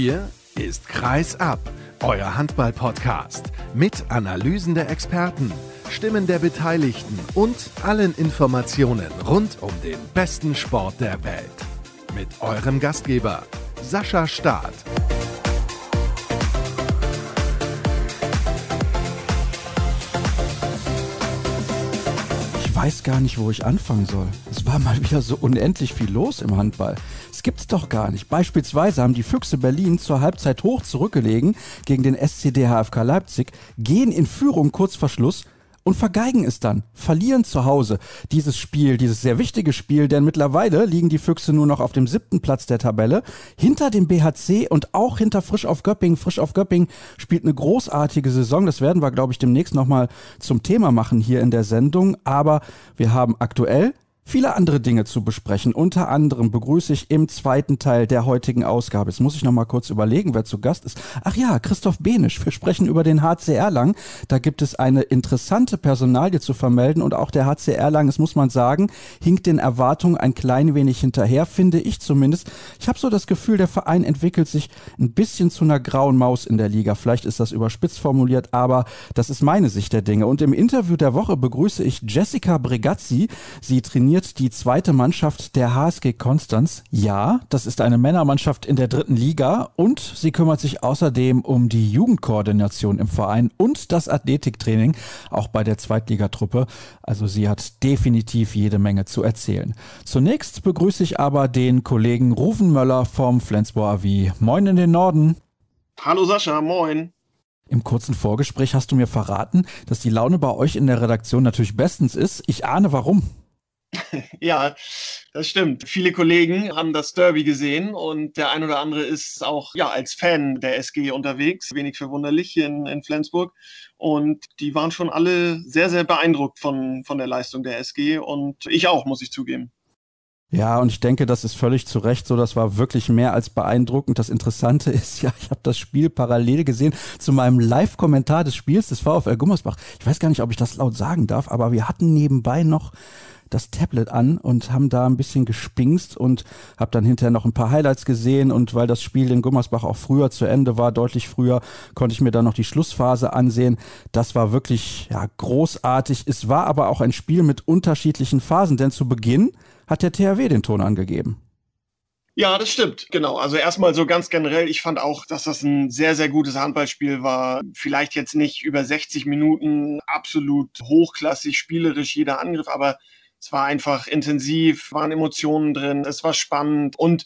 Hier ist Kreis ab, euer Handball-Podcast mit Analysen der Experten, Stimmen der Beteiligten und allen Informationen rund um den besten Sport der Welt. Mit eurem Gastgeber Sascha Staat. Ich weiß gar nicht, wo ich anfangen soll. Es war mal wieder so unendlich viel los im Handball. Das gibt's doch gar nicht. Beispielsweise haben die Füchse Berlin zur Halbzeit hoch zurückgelegen gegen den SCD HFK Leipzig, gehen in Führung kurz vor Schluss und vergeigen es dann, verlieren zu Hause dieses Spiel, dieses sehr wichtige Spiel, denn mittlerweile liegen die Füchse nur noch auf dem siebten Platz der Tabelle, hinter dem BHC und auch hinter Frisch auf Göpping. Frisch auf Göpping spielt eine großartige Saison, das werden wir, glaube ich, demnächst nochmal zum Thema machen hier in der Sendung, aber wir haben aktuell viele andere Dinge zu besprechen. Unter anderem begrüße ich im zweiten Teil der heutigen Ausgabe. Jetzt muss ich noch mal kurz überlegen, wer zu Gast ist. Ach ja, Christoph Benisch. Wir sprechen über den HCR Lang. Da gibt es eine interessante Personalie zu vermelden und auch der HCR Lang, das muss man sagen, hinkt den Erwartungen ein klein wenig hinterher, finde ich zumindest. Ich habe so das Gefühl, der Verein entwickelt sich ein bisschen zu einer grauen Maus in der Liga. Vielleicht ist das überspitzt formuliert, aber das ist meine Sicht der Dinge. Und im Interview der Woche begrüße ich Jessica Bregazzi. Sie trainiert trainiert die zweite Mannschaft der HSG Konstanz. Ja, das ist eine Männermannschaft in der dritten Liga und sie kümmert sich außerdem um die Jugendkoordination im Verein und das Athletiktraining, auch bei der Zweitligatruppe. Also sie hat definitiv jede Menge zu erzählen. Zunächst begrüße ich aber den Kollegen Rufen Möller vom Flensburg AV. Moin in den Norden. Hallo Sascha, moin. Im kurzen Vorgespräch hast du mir verraten, dass die Laune bei euch in der Redaktion natürlich bestens ist. Ich ahne warum. Ja, das stimmt. Viele Kollegen haben das Derby gesehen und der ein oder andere ist auch ja, als Fan der SG unterwegs. Wenig verwunderlich in, in Flensburg. Und die waren schon alle sehr, sehr beeindruckt von, von der Leistung der SG und ich auch, muss ich zugeben. Ja, und ich denke, das ist völlig zu Recht so. Das war wirklich mehr als beeindruckend. Das Interessante ist ja, ich habe das Spiel parallel gesehen zu meinem Live-Kommentar des Spiels des VfL Gummersbach. Ich weiß gar nicht, ob ich das laut sagen darf, aber wir hatten nebenbei noch das Tablet an und haben da ein bisschen gespingst und habe dann hinterher noch ein paar Highlights gesehen und weil das Spiel in Gummersbach auch früher zu Ende war, deutlich früher, konnte ich mir dann noch die Schlussphase ansehen. Das war wirklich ja, großartig. Es war aber auch ein Spiel mit unterschiedlichen Phasen, denn zu Beginn hat der THW den Ton angegeben. Ja, das stimmt, genau. Also erstmal so ganz generell, ich fand auch, dass das ein sehr, sehr gutes Handballspiel war. Vielleicht jetzt nicht über 60 Minuten absolut hochklassig, spielerisch jeder Angriff, aber es war einfach intensiv, waren Emotionen drin, es war spannend und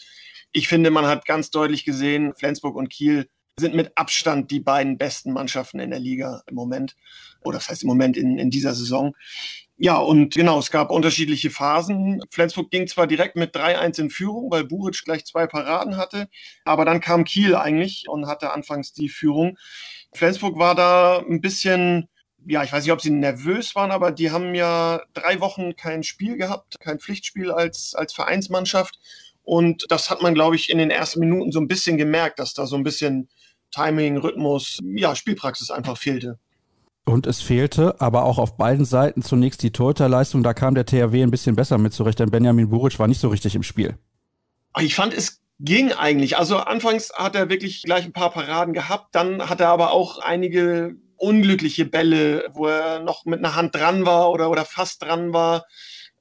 ich finde, man hat ganz deutlich gesehen, Flensburg und Kiel sind mit Abstand die beiden besten Mannschaften in der Liga im Moment. Oder das heißt im Moment in, in dieser Saison. Ja, und genau, es gab unterschiedliche Phasen. Flensburg ging zwar direkt mit 3-1 in Führung, weil Buric gleich zwei Paraden hatte, aber dann kam Kiel eigentlich und hatte anfangs die Führung. Flensburg war da ein bisschen ja, ich weiß nicht, ob sie nervös waren, aber die haben ja drei Wochen kein Spiel gehabt, kein Pflichtspiel als, als Vereinsmannschaft. Und das hat man, glaube ich, in den ersten Minuten so ein bisschen gemerkt, dass da so ein bisschen Timing, Rhythmus, ja, Spielpraxis einfach fehlte. Und es fehlte aber auch auf beiden Seiten zunächst die Torhüterleistung. Da kam der THW ein bisschen besser mit zurecht, denn Benjamin Buric war nicht so richtig im Spiel. Ich fand, es ging eigentlich. Also anfangs hat er wirklich gleich ein paar Paraden gehabt, dann hat er aber auch einige unglückliche Bälle, wo er noch mit einer Hand dran war oder, oder fast dran war.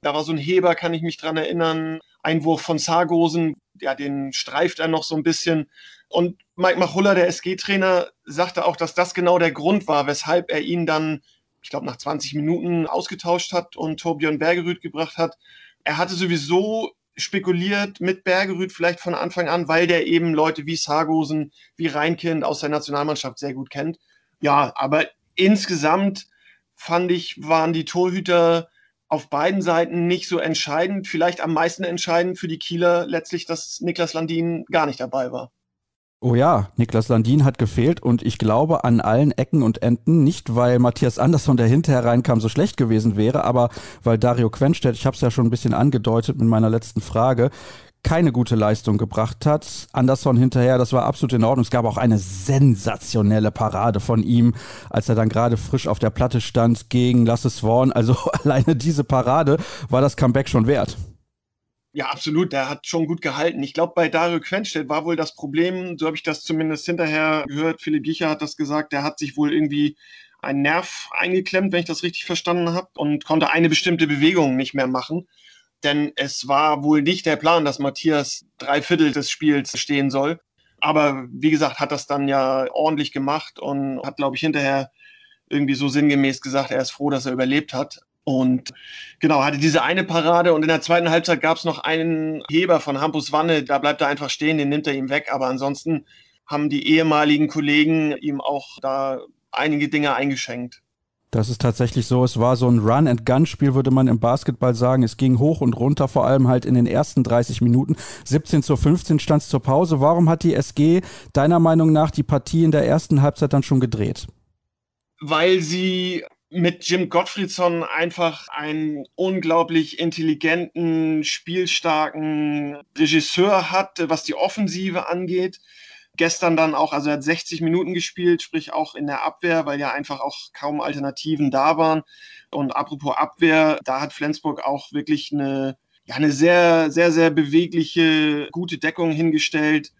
Da war so ein Heber, kann ich mich dran erinnern. Einwurf von Sargosen, ja, den streift er noch so ein bisschen. Und Mike Machulla, der SG-Trainer, sagte auch, dass das genau der Grund war, weshalb er ihn dann, ich glaube, nach 20 Minuten ausgetauscht hat und Torbjörn Bergerüth gebracht hat. Er hatte sowieso spekuliert mit Bergerüth vielleicht von Anfang an, weil der eben Leute wie Sargosen, wie Reinkind aus der Nationalmannschaft sehr gut kennt. Ja, aber insgesamt fand ich, waren die Torhüter auf beiden Seiten nicht so entscheidend. Vielleicht am meisten entscheidend für die Kieler letztlich, dass Niklas Landin gar nicht dabei war. Oh ja, Niklas Landin hat gefehlt und ich glaube an allen Ecken und Enden, nicht weil Matthias Andersson, der hinterher reinkam, so schlecht gewesen wäre, aber weil Dario Quenstedt, ich habe es ja schon ein bisschen angedeutet mit meiner letzten Frage, keine gute Leistung gebracht hat. Anderson hinterher, das war absolut in Ordnung. Es gab auch eine sensationelle Parade von ihm, als er dann gerade frisch auf der Platte stand gegen Lasse Swan. Also alleine diese Parade war das Comeback schon wert. Ja, absolut. Der hat schon gut gehalten. Ich glaube, bei Dario Quenstedt war wohl das Problem, so habe ich das zumindest hinterher gehört, Philipp Jicher hat das gesagt, der hat sich wohl irgendwie einen Nerv eingeklemmt, wenn ich das richtig verstanden habe, und konnte eine bestimmte Bewegung nicht mehr machen. Denn es war wohl nicht der Plan, dass Matthias drei Viertel des Spiels stehen soll. Aber wie gesagt, hat das dann ja ordentlich gemacht und hat, glaube ich, hinterher irgendwie so sinngemäß gesagt, er ist froh, dass er überlebt hat. Und genau, hatte diese eine Parade und in der zweiten Halbzeit gab es noch einen Heber von Hampus Wanne, da bleibt er einfach stehen, den nimmt er ihm weg. Aber ansonsten haben die ehemaligen Kollegen ihm auch da einige Dinge eingeschenkt. Das ist tatsächlich so. Es war so ein Run-and-Gun-Spiel, würde man im Basketball sagen. Es ging hoch und runter, vor allem halt in den ersten 30 Minuten. 17 zu 15 stand es zur Pause. Warum hat die SG deiner Meinung nach die Partie in der ersten Halbzeit dann schon gedreht? Weil sie mit Jim Gottfriedson einfach einen unglaublich intelligenten, spielstarken Regisseur hat, was die Offensive angeht. Gestern dann auch, also er hat 60 Minuten gespielt, sprich auch in der Abwehr, weil ja einfach auch kaum Alternativen da waren. Und apropos Abwehr, da hat Flensburg auch wirklich eine, ja, eine sehr, sehr, sehr bewegliche, gute Deckung hingestellt.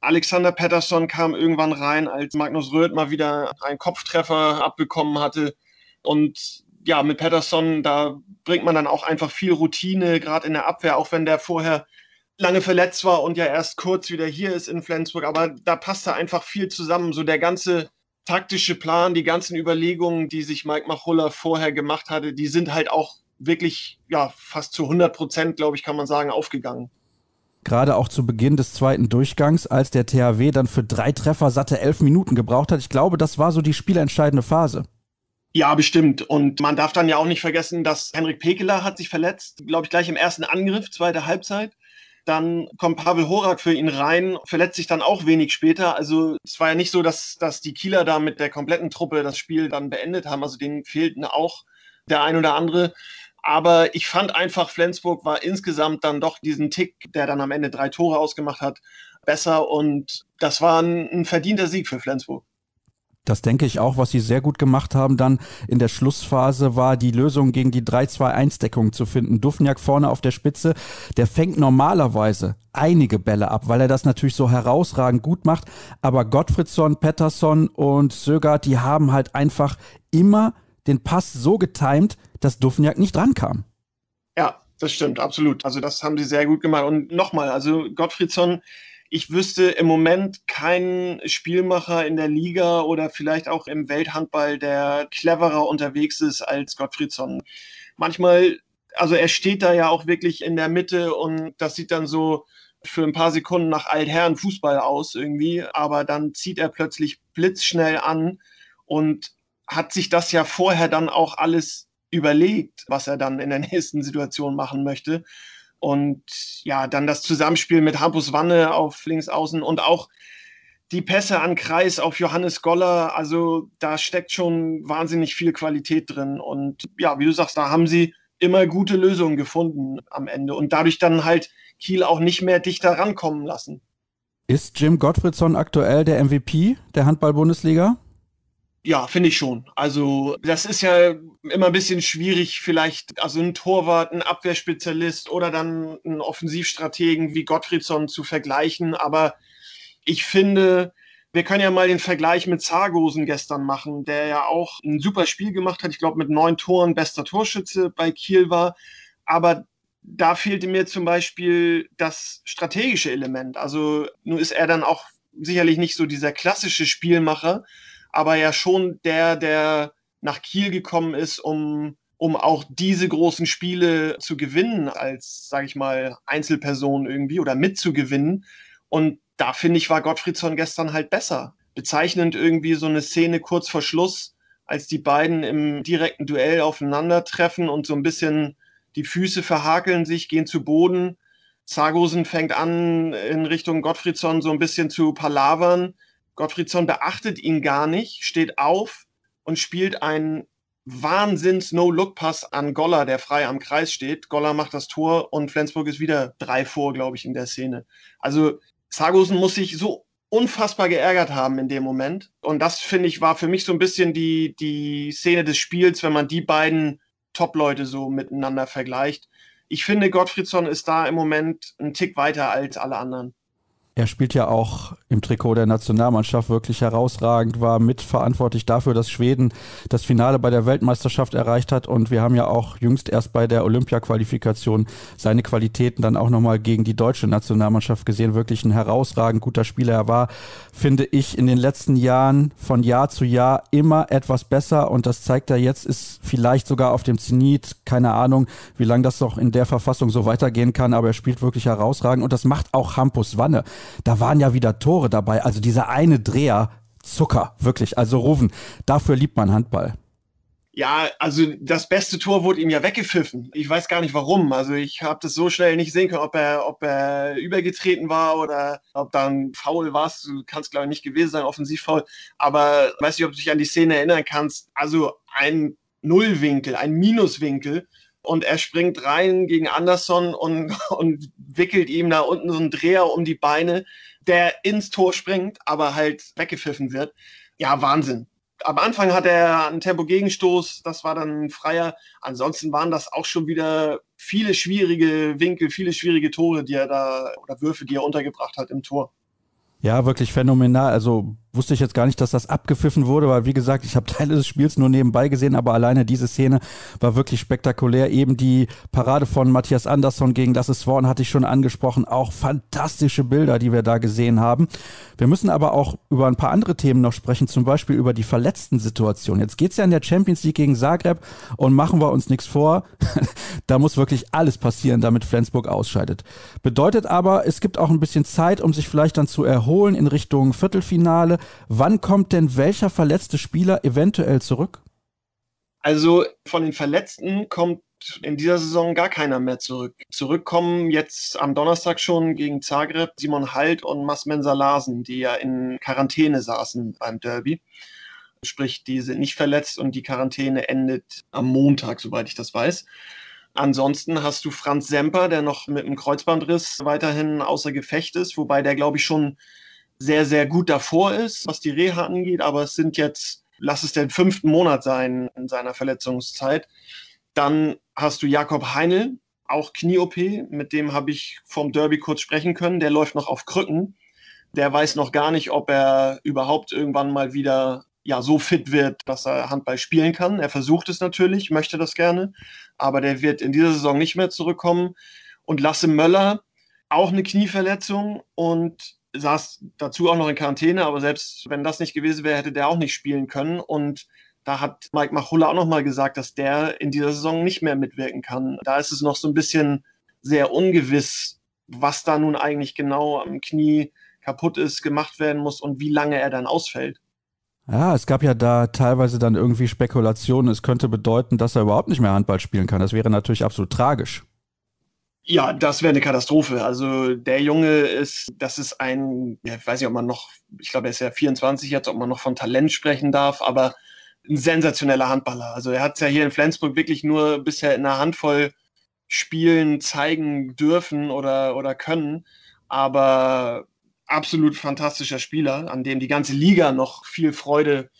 Alexander Pettersson kam irgendwann rein, als Magnus Röth mal wieder einen Kopftreffer abbekommen hatte. Und ja, mit Patterson, da bringt man dann auch einfach viel Routine, gerade in der Abwehr, auch wenn der vorher lange verletzt war und ja erst kurz wieder hier ist in Flensburg. Aber da passt da einfach viel zusammen. So der ganze taktische Plan, die ganzen Überlegungen, die sich Mike Machulla vorher gemacht hatte, die sind halt auch wirklich, ja, fast zu 100 Prozent, glaube ich, kann man sagen, aufgegangen gerade auch zu Beginn des zweiten Durchgangs, als der THW dann für drei Treffer satte elf Minuten gebraucht hat. Ich glaube, das war so die spielentscheidende Phase. Ja, bestimmt. Und man darf dann ja auch nicht vergessen, dass Henrik Pekeler hat sich verletzt, glaube ich, gleich im ersten Angriff, zweite Halbzeit. Dann kommt Pavel Horak für ihn rein, verletzt sich dann auch wenig später. Also es war ja nicht so, dass, dass die Kieler da mit der kompletten Truppe das Spiel dann beendet haben. Also denen fehlten auch der ein oder andere. Aber ich fand einfach, Flensburg war insgesamt dann doch diesen Tick, der dann am Ende drei Tore ausgemacht hat, besser. Und das war ein, ein verdienter Sieg für Flensburg. Das denke ich auch, was sie sehr gut gemacht haben dann in der Schlussphase war die Lösung gegen die 3-2-1-Deckung zu finden. Dufniak vorne auf der Spitze, der fängt normalerweise einige Bälle ab, weil er das natürlich so herausragend gut macht. Aber Gottfriedson, Pettersson und Sögert, die haben halt einfach immer den Pass so getimt, dass Dufniak nicht rankam. Ja, das stimmt, absolut. Also das haben sie sehr gut gemacht. Und nochmal, also Gottfriedson, ich wüsste im Moment keinen Spielmacher in der Liga oder vielleicht auch im Welthandball, der cleverer unterwegs ist als Gottfriedsson. Manchmal, also er steht da ja auch wirklich in der Mitte und das sieht dann so für ein paar Sekunden nach Altherren Fußball aus irgendwie, aber dann zieht er plötzlich blitzschnell an und hat sich das ja vorher dann auch alles überlegt, was er dann in der nächsten Situation machen möchte. Und ja, dann das Zusammenspiel mit Hampus Wanne auf links außen und auch die Pässe an Kreis auf Johannes Goller. Also da steckt schon wahnsinnig viel Qualität drin. Und ja, wie du sagst, da haben sie immer gute Lösungen gefunden am Ende und dadurch dann halt Kiel auch nicht mehr dichter rankommen lassen. Ist Jim Gottfriedson aktuell der MVP der Handball-Bundesliga? Ja, finde ich schon. Also das ist ja immer ein bisschen schwierig, vielleicht also ein Torwart, ein Abwehrspezialist oder dann ein Offensivstrategen wie Gottfriedson zu vergleichen. Aber ich finde, wir können ja mal den Vergleich mit Zargosen gestern machen, der ja auch ein super Spiel gemacht hat. Ich glaube, mit neun Toren bester Torschütze bei Kiel war. Aber da fehlte mir zum Beispiel das strategische Element. Also nun ist er dann auch sicherlich nicht so dieser klassische Spielmacher, aber ja schon der, der nach Kiel gekommen ist, um, um auch diese großen Spiele zu gewinnen, als, sage ich mal, Einzelperson irgendwie oder mitzugewinnen. Und da finde ich, war Gottfriedsson gestern halt besser. Bezeichnend irgendwie so eine Szene kurz vor Schluss, als die beiden im direkten Duell aufeinandertreffen und so ein bisschen die Füße verhakeln sich, gehen zu Boden. Zagosen fängt an, in Richtung Gottfriedsson so ein bisschen zu palavern Gottfriedsson beachtet ihn gar nicht, steht auf und spielt einen Wahnsinns-No-Look-Pass an Goller, der frei am Kreis steht. Goller macht das Tor und Flensburg ist wieder drei vor, glaube ich, in der Szene. Also Sargosen muss sich so unfassbar geärgert haben in dem Moment. Und das, finde ich, war für mich so ein bisschen die, die Szene des Spiels, wenn man die beiden Top-Leute so miteinander vergleicht. ich finde, Gottfriedsson ist da im Moment ein Tick weiter als alle anderen. Er spielt ja auch im Trikot der Nationalmannschaft wirklich herausragend, war mitverantwortlich dafür, dass Schweden das Finale bei der Weltmeisterschaft erreicht hat. Und wir haben ja auch jüngst erst bei der Olympia-Qualifikation seine Qualitäten dann auch nochmal gegen die deutsche Nationalmannschaft gesehen. Wirklich ein herausragend guter Spieler. Er war, finde ich, in den letzten Jahren von Jahr zu Jahr immer etwas besser. Und das zeigt er jetzt, ist vielleicht sogar auf dem Zenit. Keine Ahnung, wie lange das noch in der Verfassung so weitergehen kann. Aber er spielt wirklich herausragend. Und das macht auch Hampus Wanne da waren ja wieder Tore dabei. Also dieser eine Dreher, Zucker, wirklich. Also Rufen, dafür liebt man Handball. Ja, also das beste Tor wurde ihm ja weggepfiffen. Ich weiß gar nicht warum. Also ich habe das so schnell nicht sehen können, ob er, ob er übergetreten war oder ob da ein Foul war. Du kannst glaube ich nicht gewesen sein, Offensivfoul. Aber weiß nicht, ob du dich an die Szene erinnern kannst. Also ein Nullwinkel, ein Minuswinkel und er springt rein gegen Anderson und, und wickelt ihm da unten so einen Dreher um die Beine, der ins Tor springt, aber halt weggepfiffen wird. Ja, Wahnsinn. Am Anfang hat er einen Tempo-Gegenstoß, das war dann ein freier. Ansonsten waren das auch schon wieder viele schwierige Winkel, viele schwierige Tore, die er da oder Würfe, die er untergebracht hat im Tor. Ja, wirklich phänomenal. Also wusste ich jetzt gar nicht, dass das abgepfiffen wurde, weil wie gesagt, ich habe Teile des Spiels nur nebenbei gesehen, aber alleine diese Szene war wirklich spektakulär. Eben die Parade von Matthias Andersson gegen Lasse Swan hatte ich schon angesprochen. Auch fantastische Bilder, die wir da gesehen haben. Wir müssen aber auch über ein paar andere Themen noch sprechen, zum Beispiel über die verletzten Situation. Jetzt geht's ja in der Champions League gegen Zagreb und machen wir uns nichts vor. da muss wirklich alles passieren, damit Flensburg ausscheidet. Bedeutet aber, es gibt auch ein bisschen Zeit, um sich vielleicht dann zu erholen in Richtung Viertelfinale. Wann kommt denn welcher verletzte Spieler eventuell zurück? Also von den Verletzten kommt in dieser Saison gar keiner mehr zurück. Zurückkommen jetzt am Donnerstag schon gegen Zagreb Simon Halt und Masmensa Larsen, die ja in Quarantäne saßen beim Derby. Sprich, die sind nicht verletzt und die Quarantäne endet am Montag, soweit ich das weiß. Ansonsten hast du Franz Semper, der noch mit einem Kreuzbandriss weiterhin außer Gefecht ist, wobei der, glaube ich, schon sehr, sehr gut davor ist, was die Reha angeht, aber es sind jetzt, lass es den fünften Monat sein in seiner Verletzungszeit. Dann hast du Jakob Heinl, auch Knie-OP, mit dem habe ich vom Derby kurz sprechen können. Der läuft noch auf Krücken. Der weiß noch gar nicht, ob er überhaupt irgendwann mal wieder ja, so fit wird, dass er Handball spielen kann. Er versucht es natürlich, möchte das gerne, aber der wird in dieser Saison nicht mehr zurückkommen. Und Lasse Möller, auch eine Knieverletzung und saß dazu auch noch in Quarantäne, aber selbst wenn das nicht gewesen wäre, hätte der auch nicht spielen können. Und da hat Mike Machulla auch nochmal gesagt, dass der in dieser Saison nicht mehr mitwirken kann. Da ist es noch so ein bisschen sehr ungewiss, was da nun eigentlich genau am Knie kaputt ist, gemacht werden muss und wie lange er dann ausfällt. Ja, es gab ja da teilweise dann irgendwie Spekulationen. Es könnte bedeuten, dass er überhaupt nicht mehr Handball spielen kann. Das wäre natürlich absolut tragisch. Ja, das wäre eine Katastrophe. Also der Junge ist, das ist ein, ja, ich weiß nicht, ob man noch, ich glaube, er ist ja 24 jetzt, ob man noch von Talent sprechen darf, aber ein sensationeller Handballer. Also er hat es ja hier in Flensburg wirklich nur bisher in einer Handvoll Spielen zeigen dürfen oder, oder können, aber absolut fantastischer Spieler, an dem die ganze Liga noch viel Freude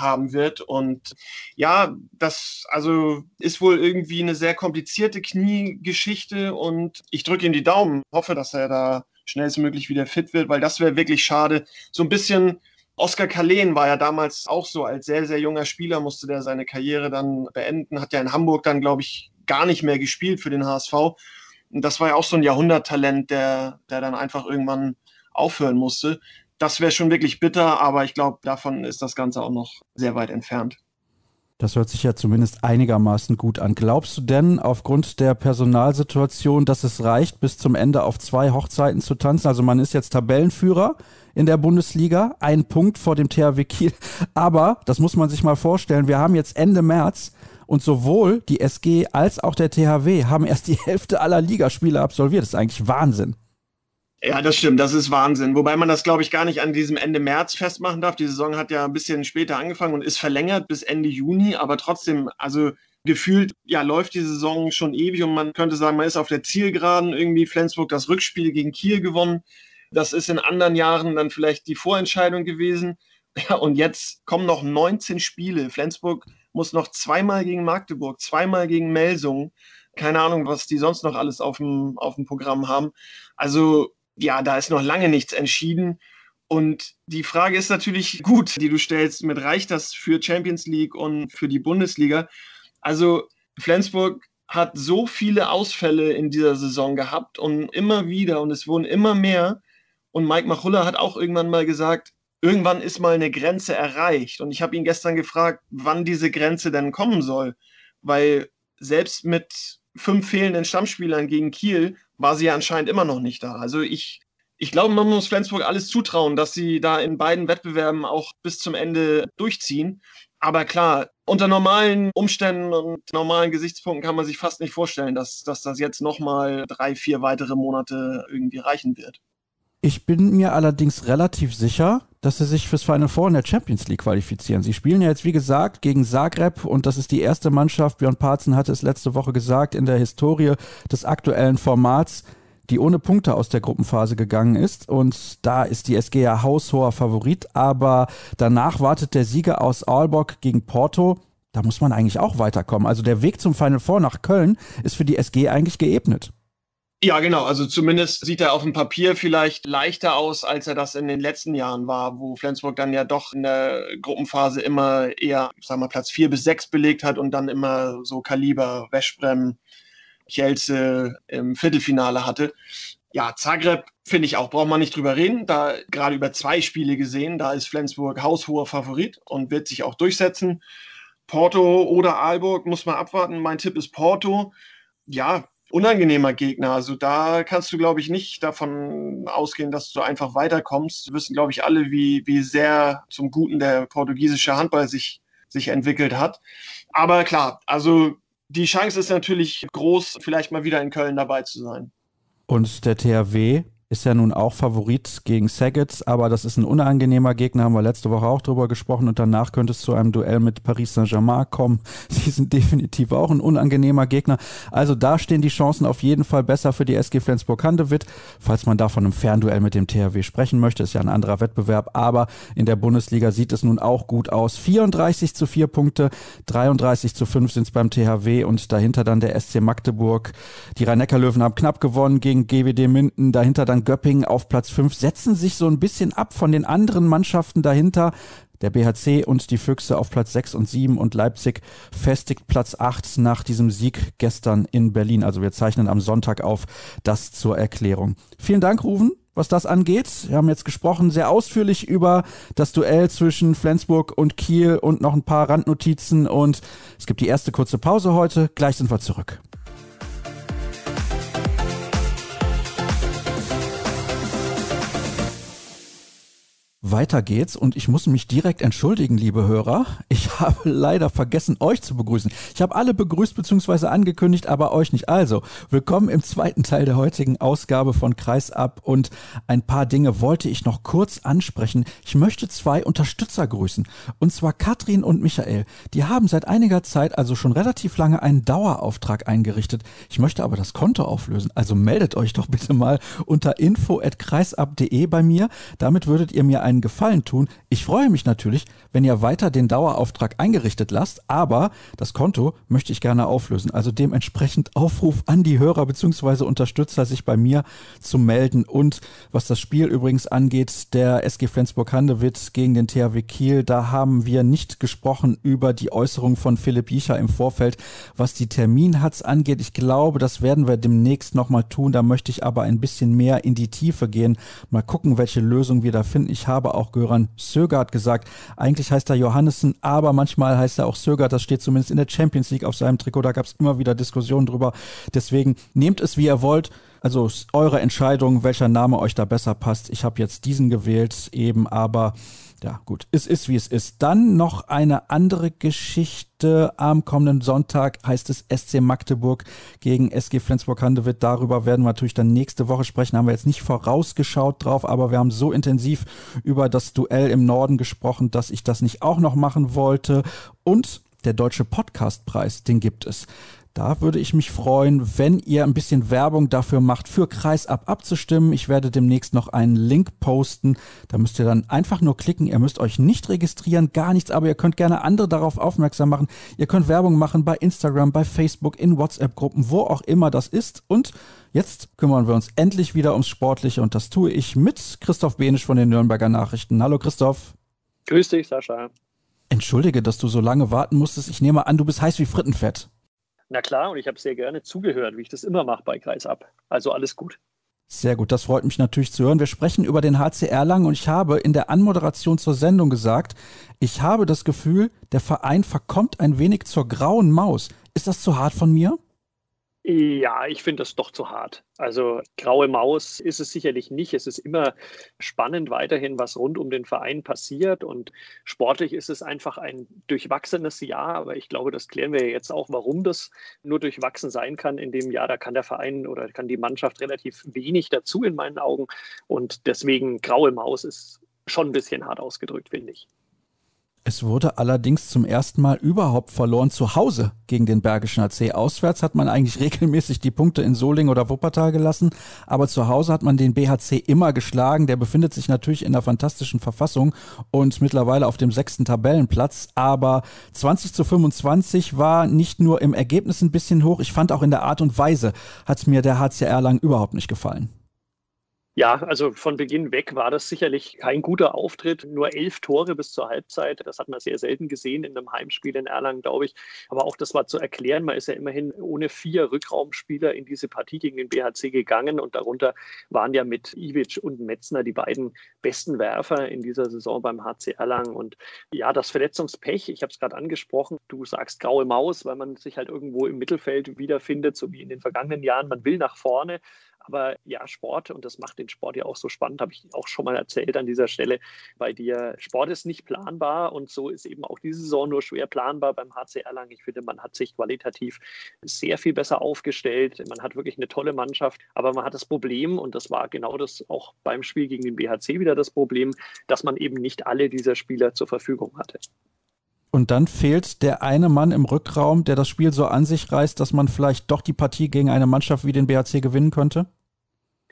haben wird. Und ja, das also ist wohl irgendwie eine sehr komplizierte Kniegeschichte und ich drücke ihm die Daumen, hoffe, dass er da schnellstmöglich wieder fit wird, weil das wäre wirklich schade. So ein bisschen Oskar Kalen war ja damals auch so, als sehr, sehr junger Spieler musste der seine Karriere dann beenden, hat ja in Hamburg dann, glaube ich, gar nicht mehr gespielt für den HSV. Und das war ja auch so ein Jahrhunderttalent, der, der dann einfach irgendwann aufhören musste das wäre schon wirklich bitter, aber ich glaube, davon ist das Ganze auch noch sehr weit entfernt. Das hört sich ja zumindest einigermaßen gut an. Glaubst du denn aufgrund der Personalsituation, dass es reicht, bis zum Ende auf zwei Hochzeiten zu tanzen? Also man ist jetzt Tabellenführer in der Bundesliga, ein Punkt vor dem THW Kiel. Aber, das muss man sich mal vorstellen, wir haben jetzt Ende März und sowohl die SG als auch der THW haben erst die Hälfte aller Ligaspiele absolviert. Das ist eigentlich Wahnsinn. Ja, das stimmt, das ist Wahnsinn. Wobei man das, glaube ich, gar nicht an diesem Ende März festmachen darf. Die Saison hat ja ein bisschen später angefangen und ist verlängert bis Ende Juni, aber trotzdem, also gefühlt, ja, läuft die Saison schon ewig und man könnte sagen, man ist auf der Zielgeraden irgendwie. Flensburg das Rückspiel gegen Kiel gewonnen. Das ist in anderen Jahren dann vielleicht die Vorentscheidung gewesen. Ja, und jetzt kommen noch 19 Spiele. Flensburg muss noch zweimal gegen Magdeburg, zweimal gegen Melsung Keine Ahnung, was die sonst noch alles auf dem, auf dem Programm haben. Also ja, da ist noch lange nichts entschieden. Und die Frage ist natürlich gut, die du stellst, mit reicht das für Champions League und für die Bundesliga? Also Flensburg hat so viele Ausfälle in dieser Saison gehabt und immer wieder und es wurden immer mehr. Und Mike Machulla hat auch irgendwann mal gesagt, irgendwann ist mal eine Grenze erreicht. Und ich habe ihn gestern gefragt, wann diese Grenze denn kommen soll. Weil selbst mit fünf fehlenden Stammspielern gegen Kiel war sie ja anscheinend immer noch nicht da. Also ich ich glaube, man muss Flensburg alles zutrauen, dass sie da in beiden Wettbewerben auch bis zum Ende durchziehen. Aber klar, unter normalen Umständen und normalen Gesichtspunkten kann man sich fast nicht vorstellen, dass, dass das jetzt nochmal drei, vier weitere Monate irgendwie reichen wird. Ich bin mir allerdings relativ sicher, dass sie sich fürs Final Four in der Champions League qualifizieren. Sie spielen ja jetzt, wie gesagt, gegen Zagreb und das ist die erste Mannschaft, Björn Parzen hatte es letzte Woche gesagt, in der Historie des aktuellen Formats, die ohne Punkte aus der Gruppenphase gegangen ist. Und da ist die SG ja haushoher Favorit. Aber danach wartet der Sieger aus Aalborg gegen Porto. Da muss man eigentlich auch weiterkommen. Also der Weg zum Final Four nach Köln ist für die SG eigentlich geebnet. Ja, genau. Also zumindest sieht er auf dem Papier vielleicht leichter aus, als er das in den letzten Jahren war, wo Flensburg dann ja doch in der Gruppenphase immer eher, sagen wir, Platz vier bis sechs belegt hat und dann immer so Kaliber, Weschbrem, Kielce im Viertelfinale hatte. Ja, Zagreb finde ich auch, braucht man nicht drüber reden. Da gerade über zwei Spiele gesehen, da ist Flensburg haushoher Favorit und wird sich auch durchsetzen. Porto oder Aalborg muss man abwarten. Mein Tipp ist Porto. Ja, unangenehmer Gegner. Also da kannst du, glaube ich, nicht davon ausgehen, dass du einfach weiterkommst. Wir wissen, glaube ich, alle, wie, wie sehr zum Guten der portugiesische Handball sich, sich entwickelt hat. Aber klar, also die Chance ist natürlich groß, vielleicht mal wieder in Köln dabei zu sein. Und der THW ist ja nun auch Favorit gegen Saget, aber das ist ein unangenehmer Gegner, haben wir letzte Woche auch drüber gesprochen und danach könnte es zu einem Duell mit Paris Saint-Germain kommen. Sie sind definitiv auch ein unangenehmer Gegner. Also da stehen die Chancen auf jeden Fall besser für die SG Flensburg-Handewitt. Falls man da von einem Fernduell mit dem THW sprechen möchte, ist ja ein anderer Wettbewerb, aber in der Bundesliga sieht es nun auch gut aus. 34 zu 4 Punkte, 33 zu 5 sind es beim THW und dahinter dann der SC Magdeburg. Die Rhein-Neckar-Löwen haben knapp gewonnen gegen GWD Minden, dahinter dann dann Göppingen auf Platz 5, setzen sich so ein bisschen ab von den anderen Mannschaften dahinter. Der BHC und die Füchse auf Platz 6 und 7 und Leipzig festigt Platz 8 nach diesem Sieg gestern in Berlin. Also wir zeichnen am Sonntag auf. Das zur Erklärung. Vielen Dank, Ruven was das angeht. Wir haben jetzt gesprochen sehr ausführlich über das Duell zwischen Flensburg und Kiel und noch ein paar Randnotizen und es gibt die erste kurze Pause heute. Gleich sind wir zurück. Weiter geht's und ich muss mich direkt entschuldigen, liebe Hörer. Ich habe leider vergessen, euch zu begrüßen. Ich habe alle begrüßt bzw. angekündigt, aber euch nicht. Also, willkommen im zweiten Teil der heutigen Ausgabe von Kreisab und ein paar Dinge wollte ich noch kurz ansprechen. Ich möchte zwei Unterstützer grüßen und zwar Katrin und Michael. Die haben seit einiger Zeit, also schon relativ lange, einen Dauerauftrag eingerichtet. Ich möchte aber das Konto auflösen, also meldet euch doch bitte mal unter info@kreisab.de bei mir. Damit würdet ihr mir einen einen Gefallen tun. Ich freue mich natürlich, wenn ihr weiter den Dauerauftrag eingerichtet lasst, aber das Konto möchte ich gerne auflösen. Also dementsprechend Aufruf an die Hörer bzw. Unterstützer, sich bei mir zu melden. Und was das Spiel übrigens angeht, der SG Flensburg-Handewitt gegen den THW Kiel, da haben wir nicht gesprochen über die Äußerung von Philipp Jicher im Vorfeld, was die Terminhatz angeht. Ich glaube, das werden wir demnächst nochmal tun. Da möchte ich aber ein bisschen mehr in die Tiefe gehen. Mal gucken, welche Lösung wir da finden. Ich habe auch Göran Sögert gesagt. Eigentlich heißt er Johannessen, aber manchmal heißt er auch Sögert. Das steht zumindest in der Champions League auf seinem Trikot. Da gab es immer wieder Diskussionen drüber. Deswegen nehmt es, wie ihr wollt. Also eure Entscheidung, welcher Name euch da besser passt. Ich habe jetzt diesen gewählt, eben, aber ja, gut, es ist wie es ist. Dann noch eine andere Geschichte. Am kommenden Sonntag heißt es SC Magdeburg gegen SG Flensburg-Handewitt. Darüber werden wir natürlich dann nächste Woche sprechen. Haben wir jetzt nicht vorausgeschaut drauf, aber wir haben so intensiv über das Duell im Norden gesprochen, dass ich das nicht auch noch machen wollte. Und der Deutsche Podcastpreis, den gibt es. Da würde ich mich freuen, wenn ihr ein bisschen Werbung dafür macht, für Kreisab abzustimmen. Ich werde demnächst noch einen Link posten. Da müsst ihr dann einfach nur klicken. Ihr müsst euch nicht registrieren, gar nichts, aber ihr könnt gerne andere darauf aufmerksam machen. Ihr könnt Werbung machen bei Instagram, bei Facebook, in WhatsApp-Gruppen, wo auch immer das ist. Und jetzt kümmern wir uns endlich wieder ums Sportliche und das tue ich mit Christoph Benisch von den Nürnberger Nachrichten. Hallo Christoph. Grüß dich, Sascha. Entschuldige, dass du so lange warten musstest. Ich nehme an, du bist heiß wie Frittenfett. Na klar, und ich habe sehr gerne zugehört, wie ich das immer mache bei Kreisab. Also alles gut. Sehr gut, das freut mich natürlich zu hören. Wir sprechen über den HCR lang und ich habe in der Anmoderation zur Sendung gesagt, ich habe das Gefühl, der Verein verkommt ein wenig zur grauen Maus. Ist das zu hart von mir? Ja, ich finde das doch zu hart. Also graue Maus ist es sicherlich nicht. Es ist immer spannend weiterhin, was rund um den Verein passiert. Und sportlich ist es einfach ein durchwachsenes Jahr. Aber ich glaube, das klären wir jetzt auch, warum das nur durchwachsen sein kann in dem Jahr. Da kann der Verein oder kann die Mannschaft relativ wenig dazu in meinen Augen. Und deswegen graue Maus ist schon ein bisschen hart ausgedrückt, finde ich. Es wurde allerdings zum ersten Mal überhaupt verloren zu Hause gegen den Bergischen AC. Auswärts hat man eigentlich regelmäßig die Punkte in Solingen oder Wuppertal gelassen, aber zu Hause hat man den BHC immer geschlagen. Der befindet sich natürlich in einer fantastischen Verfassung und mittlerweile auf dem sechsten Tabellenplatz. Aber 20 zu 25 war nicht nur im Ergebnis ein bisschen hoch, ich fand auch in der Art und Weise hat mir der HCR lang überhaupt nicht gefallen. Ja, also von Beginn weg war das sicherlich kein guter Auftritt. Nur elf Tore bis zur Halbzeit. Das hat man sehr selten gesehen in einem Heimspiel in Erlangen, glaube ich. Aber auch das war zu erklären. Man ist ja immerhin ohne vier Rückraumspieler in diese Partie gegen den BHC gegangen. Und darunter waren ja mit Ivic und Metzner die beiden besten Werfer in dieser Saison beim HC Erlangen. Und ja, das Verletzungspech, ich habe es gerade angesprochen. Du sagst graue Maus, weil man sich halt irgendwo im Mittelfeld wiederfindet, so wie in den vergangenen Jahren. Man will nach vorne. Aber ja, Sport, und das macht den Sport ja auch so spannend, habe ich auch schon mal erzählt an dieser Stelle bei dir. Sport ist nicht planbar und so ist eben auch diese Saison nur schwer planbar beim HC Erlangen. Ich finde, man hat sich qualitativ sehr viel besser aufgestellt. Man hat wirklich eine tolle Mannschaft, aber man hat das Problem, und das war genau das auch beim Spiel gegen den BHC wieder das Problem, dass man eben nicht alle dieser Spieler zur Verfügung hatte. Und dann fehlt der eine Mann im Rückraum, der das Spiel so an sich reißt, dass man vielleicht doch die Partie gegen eine Mannschaft wie den BHC gewinnen könnte?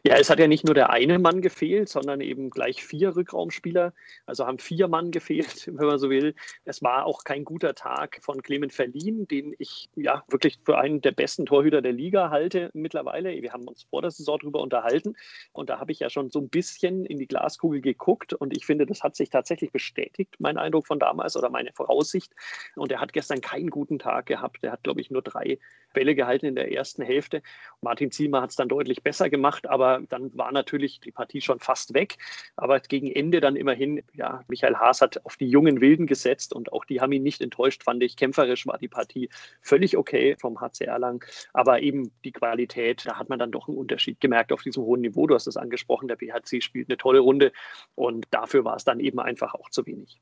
Ja, es hat ja nicht nur der eine Mann gefehlt, sondern eben gleich vier Rückraumspieler. Also haben vier Mann gefehlt, wenn man so will. Es war auch kein guter Tag von Clement Verlien, den ich ja wirklich für einen der besten Torhüter der Liga halte mittlerweile. Wir haben uns vor der Saison darüber unterhalten und da habe ich ja schon so ein bisschen in die Glaskugel geguckt und ich finde, das hat sich tatsächlich bestätigt, mein Eindruck von damals oder meine Voraussicht. Und er hat gestern keinen guten Tag gehabt. Er hat, glaube ich, nur drei Bälle gehalten in der ersten Hälfte. Martin Ziemer hat es dann deutlich besser gemacht, aber dann war natürlich die Partie schon fast weg. Aber gegen Ende dann immerhin, ja, Michael Haas hat auf die jungen Wilden gesetzt und auch die haben ihn nicht enttäuscht, fand ich. Kämpferisch war die Partie völlig okay vom HCR lang. Aber eben die Qualität, da hat man dann doch einen Unterschied gemerkt auf diesem hohen Niveau. Du hast es angesprochen, der BHC spielt eine tolle Runde und dafür war es dann eben einfach auch zu wenig.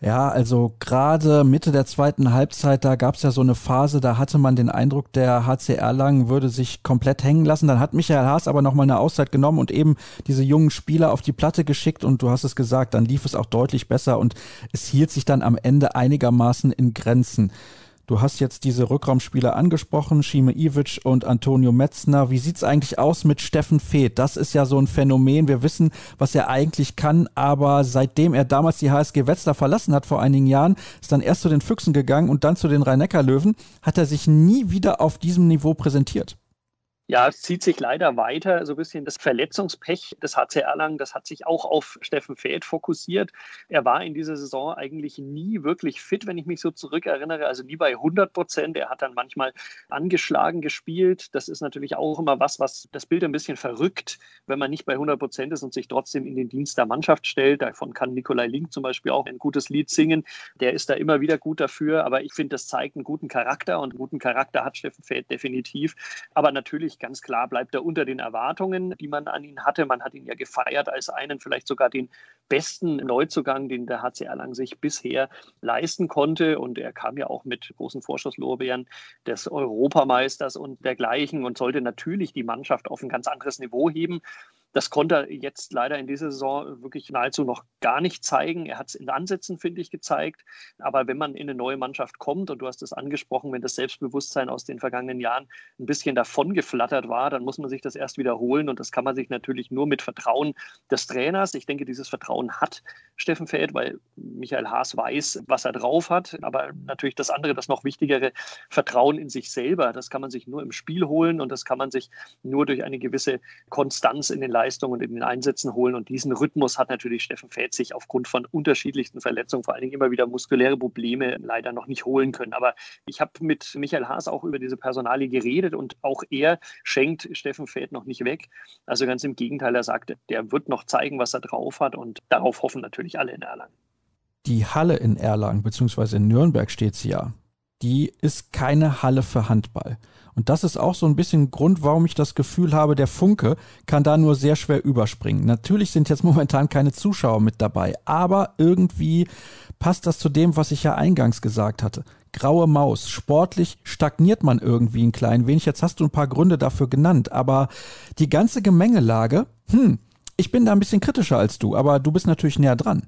Ja, also gerade Mitte der zweiten Halbzeit, da gab es ja so eine Phase, da hatte man den Eindruck, der HCR Lang würde sich komplett hängen lassen. Dann hat Michael Haas aber nochmal eine Auszeit genommen und eben diese jungen Spieler auf die Platte geschickt und du hast es gesagt, dann lief es auch deutlich besser und es hielt sich dann am Ende einigermaßen in Grenzen. Du hast jetzt diese Rückraumspieler angesprochen, Schime Ivic und Antonio Metzner. Wie sieht's eigentlich aus mit Steffen Feeth? Das ist ja so ein Phänomen. Wir wissen, was er eigentlich kann, aber seitdem er damals die HSG Wetzlar verlassen hat vor einigen Jahren, ist dann erst zu den Füchsen gegangen und dann zu den Rhein-Neckar-Löwen, hat er sich nie wieder auf diesem Niveau präsentiert. Ja, es zieht sich leider weiter. So ein bisschen das Verletzungspech des HC Erlangen, das hat sich auch auf Steffen Feld fokussiert. Er war in dieser Saison eigentlich nie wirklich fit, wenn ich mich so zurückerinnere. Also nie bei 100 Prozent. Er hat dann manchmal angeschlagen gespielt. Das ist natürlich auch immer was, was das Bild ein bisschen verrückt, wenn man nicht bei 100 Prozent ist und sich trotzdem in den Dienst der Mannschaft stellt. Davon kann Nikolai Link zum Beispiel auch ein gutes Lied singen. Der ist da immer wieder gut dafür. Aber ich finde, das zeigt einen guten Charakter und einen guten Charakter hat Steffen Feld definitiv. Aber natürlich natürlich ganz klar bleibt er unter den Erwartungen, die man an ihn hatte. Man hat ihn ja gefeiert als einen, vielleicht sogar den besten Neuzugang, den der HC Erlangen sich bisher leisten konnte. Und er kam ja auch mit großen Vorschusslorbeeren des Europameisters und dergleichen und sollte natürlich die Mannschaft auf ein ganz anderes Niveau heben. Das konnte er jetzt leider in dieser Saison wirklich nahezu noch gar nicht zeigen. Er hat es in Ansätzen, finde ich, gezeigt. Aber wenn man in eine neue Mannschaft kommt, und du hast es angesprochen, wenn das Selbstbewusstsein aus den vergangenen Jahren ein bisschen davon geflattert war, dann muss man sich das erst wiederholen. Und das kann man sich natürlich nur mit Vertrauen des Trainers. Ich denke, dieses Vertrauen hat Steffen Feld, weil Michael Haas weiß, was er drauf hat. Aber natürlich das andere, das noch wichtigere, Vertrauen in sich selber. Das kann man sich nur im Spiel holen und das kann man sich nur durch eine gewisse Konstanz in den Leistungen und in den Einsätzen holen. Und diesen Rhythmus hat natürlich Steffen sich aufgrund von unterschiedlichsten Verletzungen, vor allen Dingen immer wieder muskuläre Probleme, leider noch nicht holen können. Aber ich habe mit Michael Haas auch über diese Personalie geredet und auch er schenkt Steffen Feld noch nicht weg. Also ganz im Gegenteil, er sagte, der wird noch zeigen, was er drauf hat und darauf hoffen natürlich alle in Erlangen. Die Halle in Erlangen, beziehungsweise in Nürnberg steht sie ja, die ist keine Halle für Handball. Und das ist auch so ein bisschen Grund, warum ich das Gefühl habe, der Funke kann da nur sehr schwer überspringen. Natürlich sind jetzt momentan keine Zuschauer mit dabei, aber irgendwie passt das zu dem, was ich ja eingangs gesagt hatte. Graue Maus. Sportlich stagniert man irgendwie ein klein wenig. Jetzt hast du ein paar Gründe dafür genannt, aber die ganze Gemengelage, hm, ich bin da ein bisschen kritischer als du, aber du bist natürlich näher dran.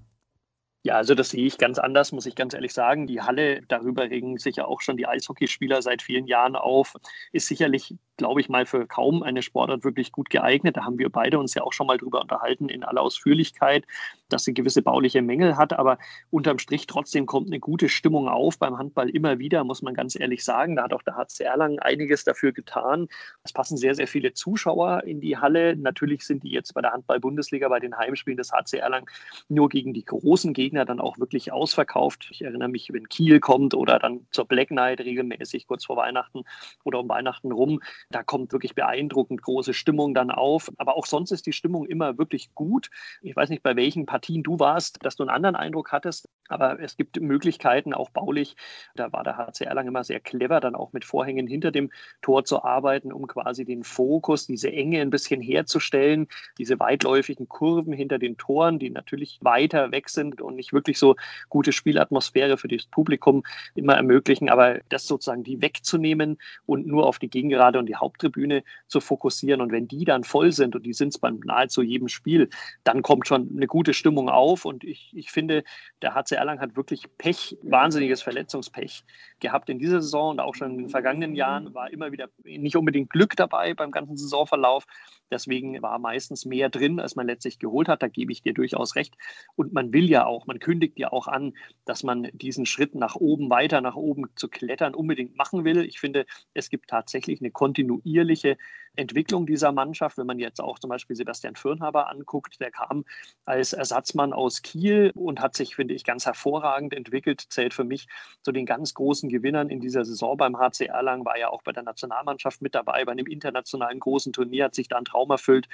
Ja, also das sehe ich ganz anders, muss ich ganz ehrlich sagen. Die Halle, darüber regen sich ja auch schon die Eishockeyspieler seit vielen Jahren auf, ist sicherlich glaube ich mal, für kaum eine Sportart wirklich gut geeignet. Da haben wir beide uns ja auch schon mal drüber unterhalten in aller Ausführlichkeit, dass sie gewisse bauliche Mängel hat. Aber unterm Strich trotzdem kommt eine gute Stimmung auf beim Handball immer wieder, muss man ganz ehrlich sagen. Da hat auch der HC Erlangen einiges dafür getan. Es passen sehr, sehr viele Zuschauer in die Halle. Natürlich sind die jetzt bei der Handball-Bundesliga, bei den Heimspielen des HC Erlangen nur gegen die großen Gegner dann auch wirklich ausverkauft. Ich erinnere mich, wenn Kiel kommt oder dann zur Black Night regelmäßig kurz vor Weihnachten oder um Weihnachten rum da kommt wirklich beeindruckend große Stimmung dann auf. Aber auch sonst ist die Stimmung immer wirklich gut. Ich weiß nicht, bei welchen Partien du warst, dass du einen anderen Eindruck hattest, aber es gibt Möglichkeiten, auch baulich. Da war der HC Erlangen immer sehr clever, dann auch mit Vorhängen hinter dem Tor zu arbeiten, um quasi den Fokus, diese Enge ein bisschen herzustellen, diese weitläufigen Kurven hinter den Toren, die natürlich weiter weg sind und nicht wirklich so gute Spielatmosphäre für das Publikum immer ermöglichen, aber das sozusagen die wegzunehmen und nur auf die Gegengerade und die Haupttribüne zu fokussieren. Und wenn die dann voll sind, und die sind es beim nahezu jedem Spiel, dann kommt schon eine gute Stimmung auf. Und ich, ich finde, der HC Erlangen hat wirklich Pech, wahnsinniges Verletzungspech gehabt in dieser Saison und auch schon in den vergangenen Jahren war immer wieder nicht unbedingt Glück dabei beim ganzen Saisonverlauf. Deswegen war meistens mehr drin, als man letztlich geholt hat. Da gebe ich dir durchaus recht. Und man will ja auch, man kündigt ja auch an, dass man diesen Schritt nach oben, weiter nach oben zu klettern, unbedingt machen will. Ich finde, es gibt tatsächlich eine kontinuierliche Entwicklung dieser Mannschaft. Wenn man jetzt auch zum Beispiel Sebastian Firnhaber anguckt, der kam als Ersatzmann aus Kiel und hat sich, finde ich, ganz hervorragend entwickelt, zählt für mich zu den ganz großen Gewinnern in dieser Saison beim HC Erlangen, war ja auch bei der Nationalmannschaft mit dabei, bei einem internationalen großen Turnier, hat sich da einen Traum erfüllt.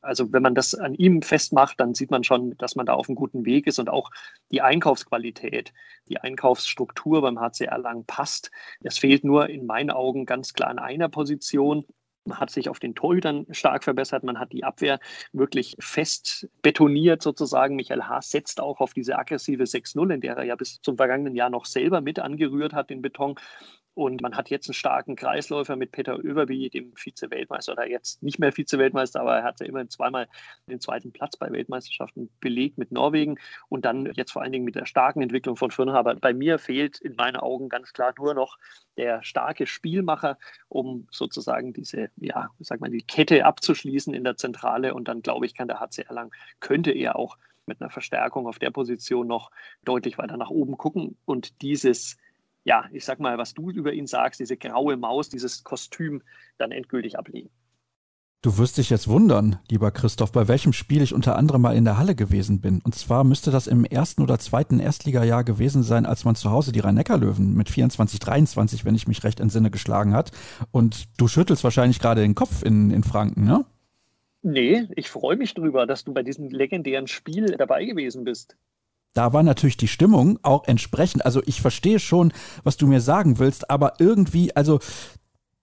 Also wenn man das an ihm festmacht, dann sieht man schon, dass man da auf einem guten Weg ist und auch die Einkaufsqualität, die Einkaufsstruktur beim HC Erlangen passt. Es fehlt nur in meinen Augen ganz klar an einer Position. Man hat sich auf den Torhütern stark verbessert. Man hat die Abwehr wirklich fest betoniert sozusagen. Michael Haas setzt auch auf diese aggressive 6-0, in der er ja bis zum vergangenen Jahr noch selber mit angerührt hat, den Beton. Und man hat jetzt einen starken Kreisläufer mit Peter Överby, dem Vize-Weltmeister oder jetzt nicht mehr Vize-Weltmeister, aber er hat ja immerhin zweimal den zweiten Platz bei Weltmeisterschaften belegt mit Norwegen. Und dann jetzt vor allen Dingen mit der starken Entwicklung von Firnhaber. Bei mir fehlt in meinen Augen ganz klar nur noch der starke Spielmacher, um sozusagen diese, ja, sag mal, die Kette abzuschließen in der Zentrale. Und dann glaube ich, kann der HC Erlangen, könnte er auch mit einer Verstärkung auf der Position noch deutlich weiter nach oben gucken. Und dieses ja, ich sag mal, was du über ihn sagst, diese graue Maus, dieses Kostüm dann endgültig ablegen. Du wirst dich jetzt wundern, lieber Christoph, bei welchem Spiel ich unter anderem mal in der Halle gewesen bin. Und zwar müsste das im ersten oder zweiten Erstligajahr gewesen sein, als man zu Hause die Rhein-Neckar-Löwen mit 24, 23, wenn ich mich recht entsinne, geschlagen hat. Und du schüttelst wahrscheinlich gerade den Kopf in, in Franken, ne? Nee, ich freue mich drüber, dass du bei diesem legendären Spiel dabei gewesen bist da war natürlich die Stimmung auch entsprechend. Also ich verstehe schon, was du mir sagen willst, aber irgendwie, also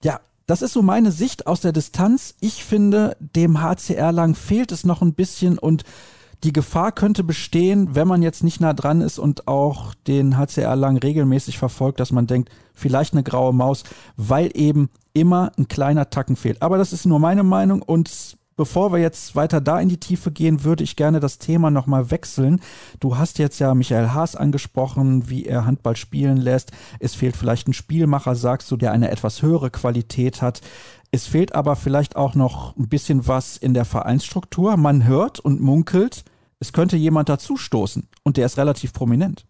ja, das ist so meine Sicht aus der Distanz. Ich finde, dem HCR lang fehlt es noch ein bisschen und die Gefahr könnte bestehen, wenn man jetzt nicht nah dran ist und auch den HCR lang regelmäßig verfolgt, dass man denkt, vielleicht eine graue Maus, weil eben immer ein kleiner Tacken fehlt. Aber das ist nur meine Meinung und Bevor wir jetzt weiter da in die Tiefe gehen, würde ich gerne das Thema nochmal wechseln. Du hast jetzt ja Michael Haas angesprochen, wie er Handball spielen lässt. Es fehlt vielleicht ein Spielmacher, sagst du, der eine etwas höhere Qualität hat. Es fehlt aber vielleicht auch noch ein bisschen was in der Vereinsstruktur. Man hört und munkelt, es könnte jemand dazustoßen und der ist relativ prominent.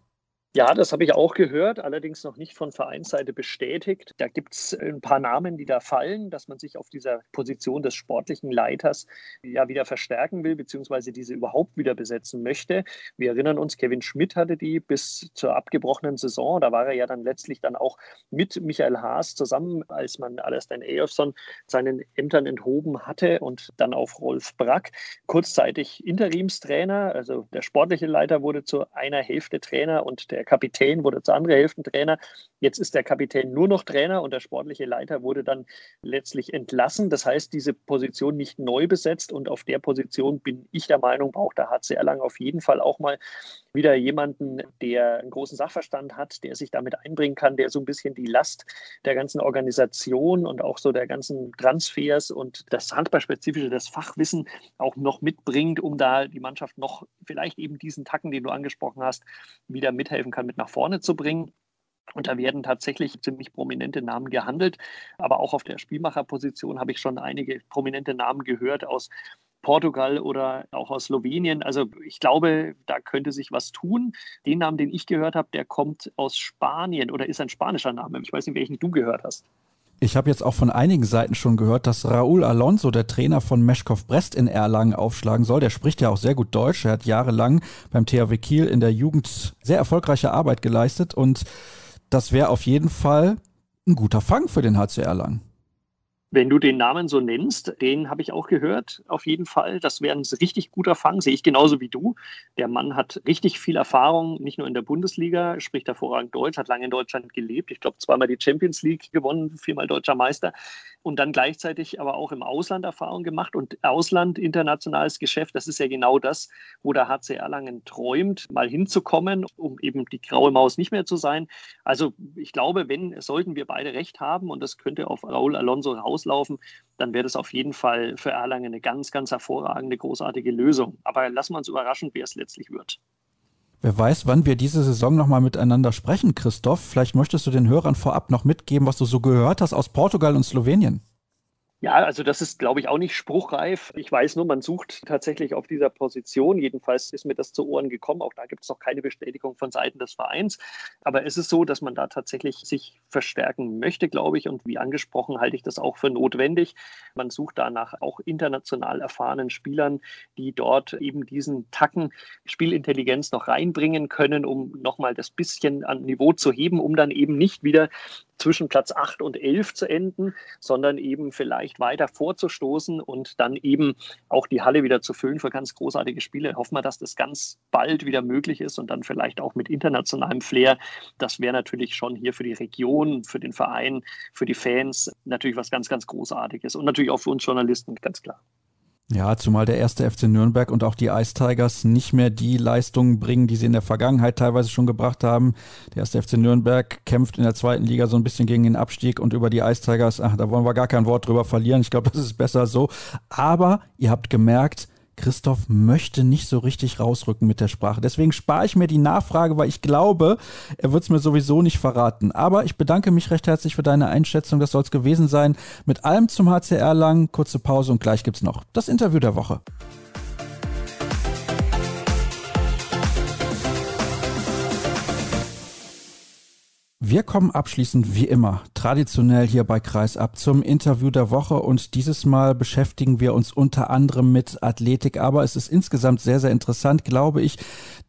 Ja, das habe ich auch gehört, allerdings noch nicht von Vereinsseite bestätigt. Da gibt es ein paar Namen, die da fallen, dass man sich auf dieser Position des sportlichen Leiters ja wieder verstärken will, beziehungsweise diese überhaupt wieder besetzen möchte. Wir erinnern uns, Kevin Schmidt hatte die bis zur abgebrochenen Saison. Da war er ja dann letztlich dann auch mit Michael Haas zusammen, als man Alastair Eyolfsson seinen Ämtern enthoben hatte und dann auf Rolf Brack kurzzeitig Interimstrainer. Also der sportliche Leiter wurde zu einer Hälfte Trainer und der der Kapitän wurde zur anderen Hälfte Trainer. Jetzt ist der Kapitän nur noch Trainer und der sportliche Leiter wurde dann letztlich entlassen. Das heißt, diese Position nicht neu besetzt und auf der Position bin ich der Meinung, braucht der HC Erlangen auf jeden Fall auch mal wieder jemanden, der einen großen Sachverstand hat, der sich damit einbringen kann, der so ein bisschen die Last der ganzen Organisation und auch so der ganzen Transfers und das Handballspezifische, das Fachwissen auch noch mitbringt, um da die Mannschaft noch vielleicht eben diesen Tacken, den du angesprochen hast, wieder mithelfen kann, mit nach vorne zu bringen. Und da werden tatsächlich ziemlich prominente Namen gehandelt. Aber auch auf der Spielmacherposition habe ich schon einige prominente Namen gehört aus Portugal oder auch aus Slowenien. Also ich glaube, da könnte sich was tun. Den Namen, den ich gehört habe, der kommt aus Spanien oder ist ein spanischer Name. Ich weiß nicht, welchen du gehört hast. Ich habe jetzt auch von einigen Seiten schon gehört, dass Raúl Alonso, der Trainer von Meschkow Brest in Erlangen, aufschlagen soll. Der spricht ja auch sehr gut Deutsch. Er hat jahrelang beim THW Kiel in der Jugend sehr erfolgreiche Arbeit geleistet und das wäre auf jeden Fall ein guter Fang für den HC Erlangen. Wenn du den Namen so nennst, den habe ich auch gehört, auf jeden Fall. Das wäre ein richtig guter Fang, sehe ich genauso wie du. Der Mann hat richtig viel Erfahrung, nicht nur in der Bundesliga, spricht hervorragend Deutsch, hat lange in Deutschland gelebt. Ich glaube, zweimal die Champions League gewonnen, viermal deutscher Meister und dann gleichzeitig aber auch im Ausland Erfahrung gemacht. Und Ausland, internationales Geschäft, das ist ja genau das, wo der HC Erlangen träumt, mal hinzukommen, um eben die graue Maus nicht mehr zu sein. Also ich glaube, wenn, sollten wir beide recht haben und das könnte auf Raúl Alonso rauslaufen, dann wäre das auf jeden Fall für Erlangen eine ganz, ganz hervorragende, großartige Lösung. Aber lassen wir uns überraschen, wer es letztlich wird. Wer weiß, wann wir diese Saison nochmal miteinander sprechen, Christoph. Vielleicht möchtest du den Hörern vorab noch mitgeben, was du so gehört hast aus Portugal und Slowenien. Ja, also das ist, glaube ich, auch nicht spruchreif. Ich weiß nur, man sucht tatsächlich auf dieser Position. Jedenfalls ist mir das zu Ohren gekommen. Auch da gibt es noch keine Bestätigung von Seiten des Vereins. Aber es ist so, dass man da tatsächlich sich verstärken möchte, glaube ich. Und wie angesprochen, halte ich das auch für notwendig. Man sucht danach auch international erfahrenen Spielern, die dort eben diesen Tacken Spielintelligenz noch reinbringen können, um nochmal das bisschen an Niveau zu heben, um dann eben nicht wieder zwischen Platz 8 und 11 zu enden, sondern eben vielleicht weiter vorzustoßen und dann eben auch die Halle wieder zu füllen für ganz großartige Spiele. Hoffen wir, dass das ganz bald wieder möglich ist und dann vielleicht auch mit internationalem Flair. Das wäre natürlich schon hier für die Region, für den Verein, für die Fans natürlich was ganz, ganz Großartiges und natürlich auch für uns Journalisten, ganz klar. Ja, zumal der erste FC Nürnberg und auch die Ice Tigers nicht mehr die Leistungen bringen, die sie in der Vergangenheit teilweise schon gebracht haben. Der erste FC Nürnberg kämpft in der zweiten Liga so ein bisschen gegen den Abstieg und über die Ice Tigers, ach, da wollen wir gar kein Wort drüber verlieren. Ich glaube, das ist besser so. Aber ihr habt gemerkt, Christoph möchte nicht so richtig rausrücken mit der Sprache. Deswegen spare ich mir die Nachfrage, weil ich glaube, er wird es mir sowieso nicht verraten. Aber ich bedanke mich recht herzlich für deine Einschätzung. Das soll es gewesen sein. Mit allem zum HCR lang. Kurze Pause und gleich gibt es noch das Interview der Woche. Wir kommen abschließend wie immer traditionell hier bei Kreisab zum Interview der Woche und dieses Mal beschäftigen wir uns unter anderem mit Athletik, aber es ist insgesamt sehr, sehr interessant, glaube ich,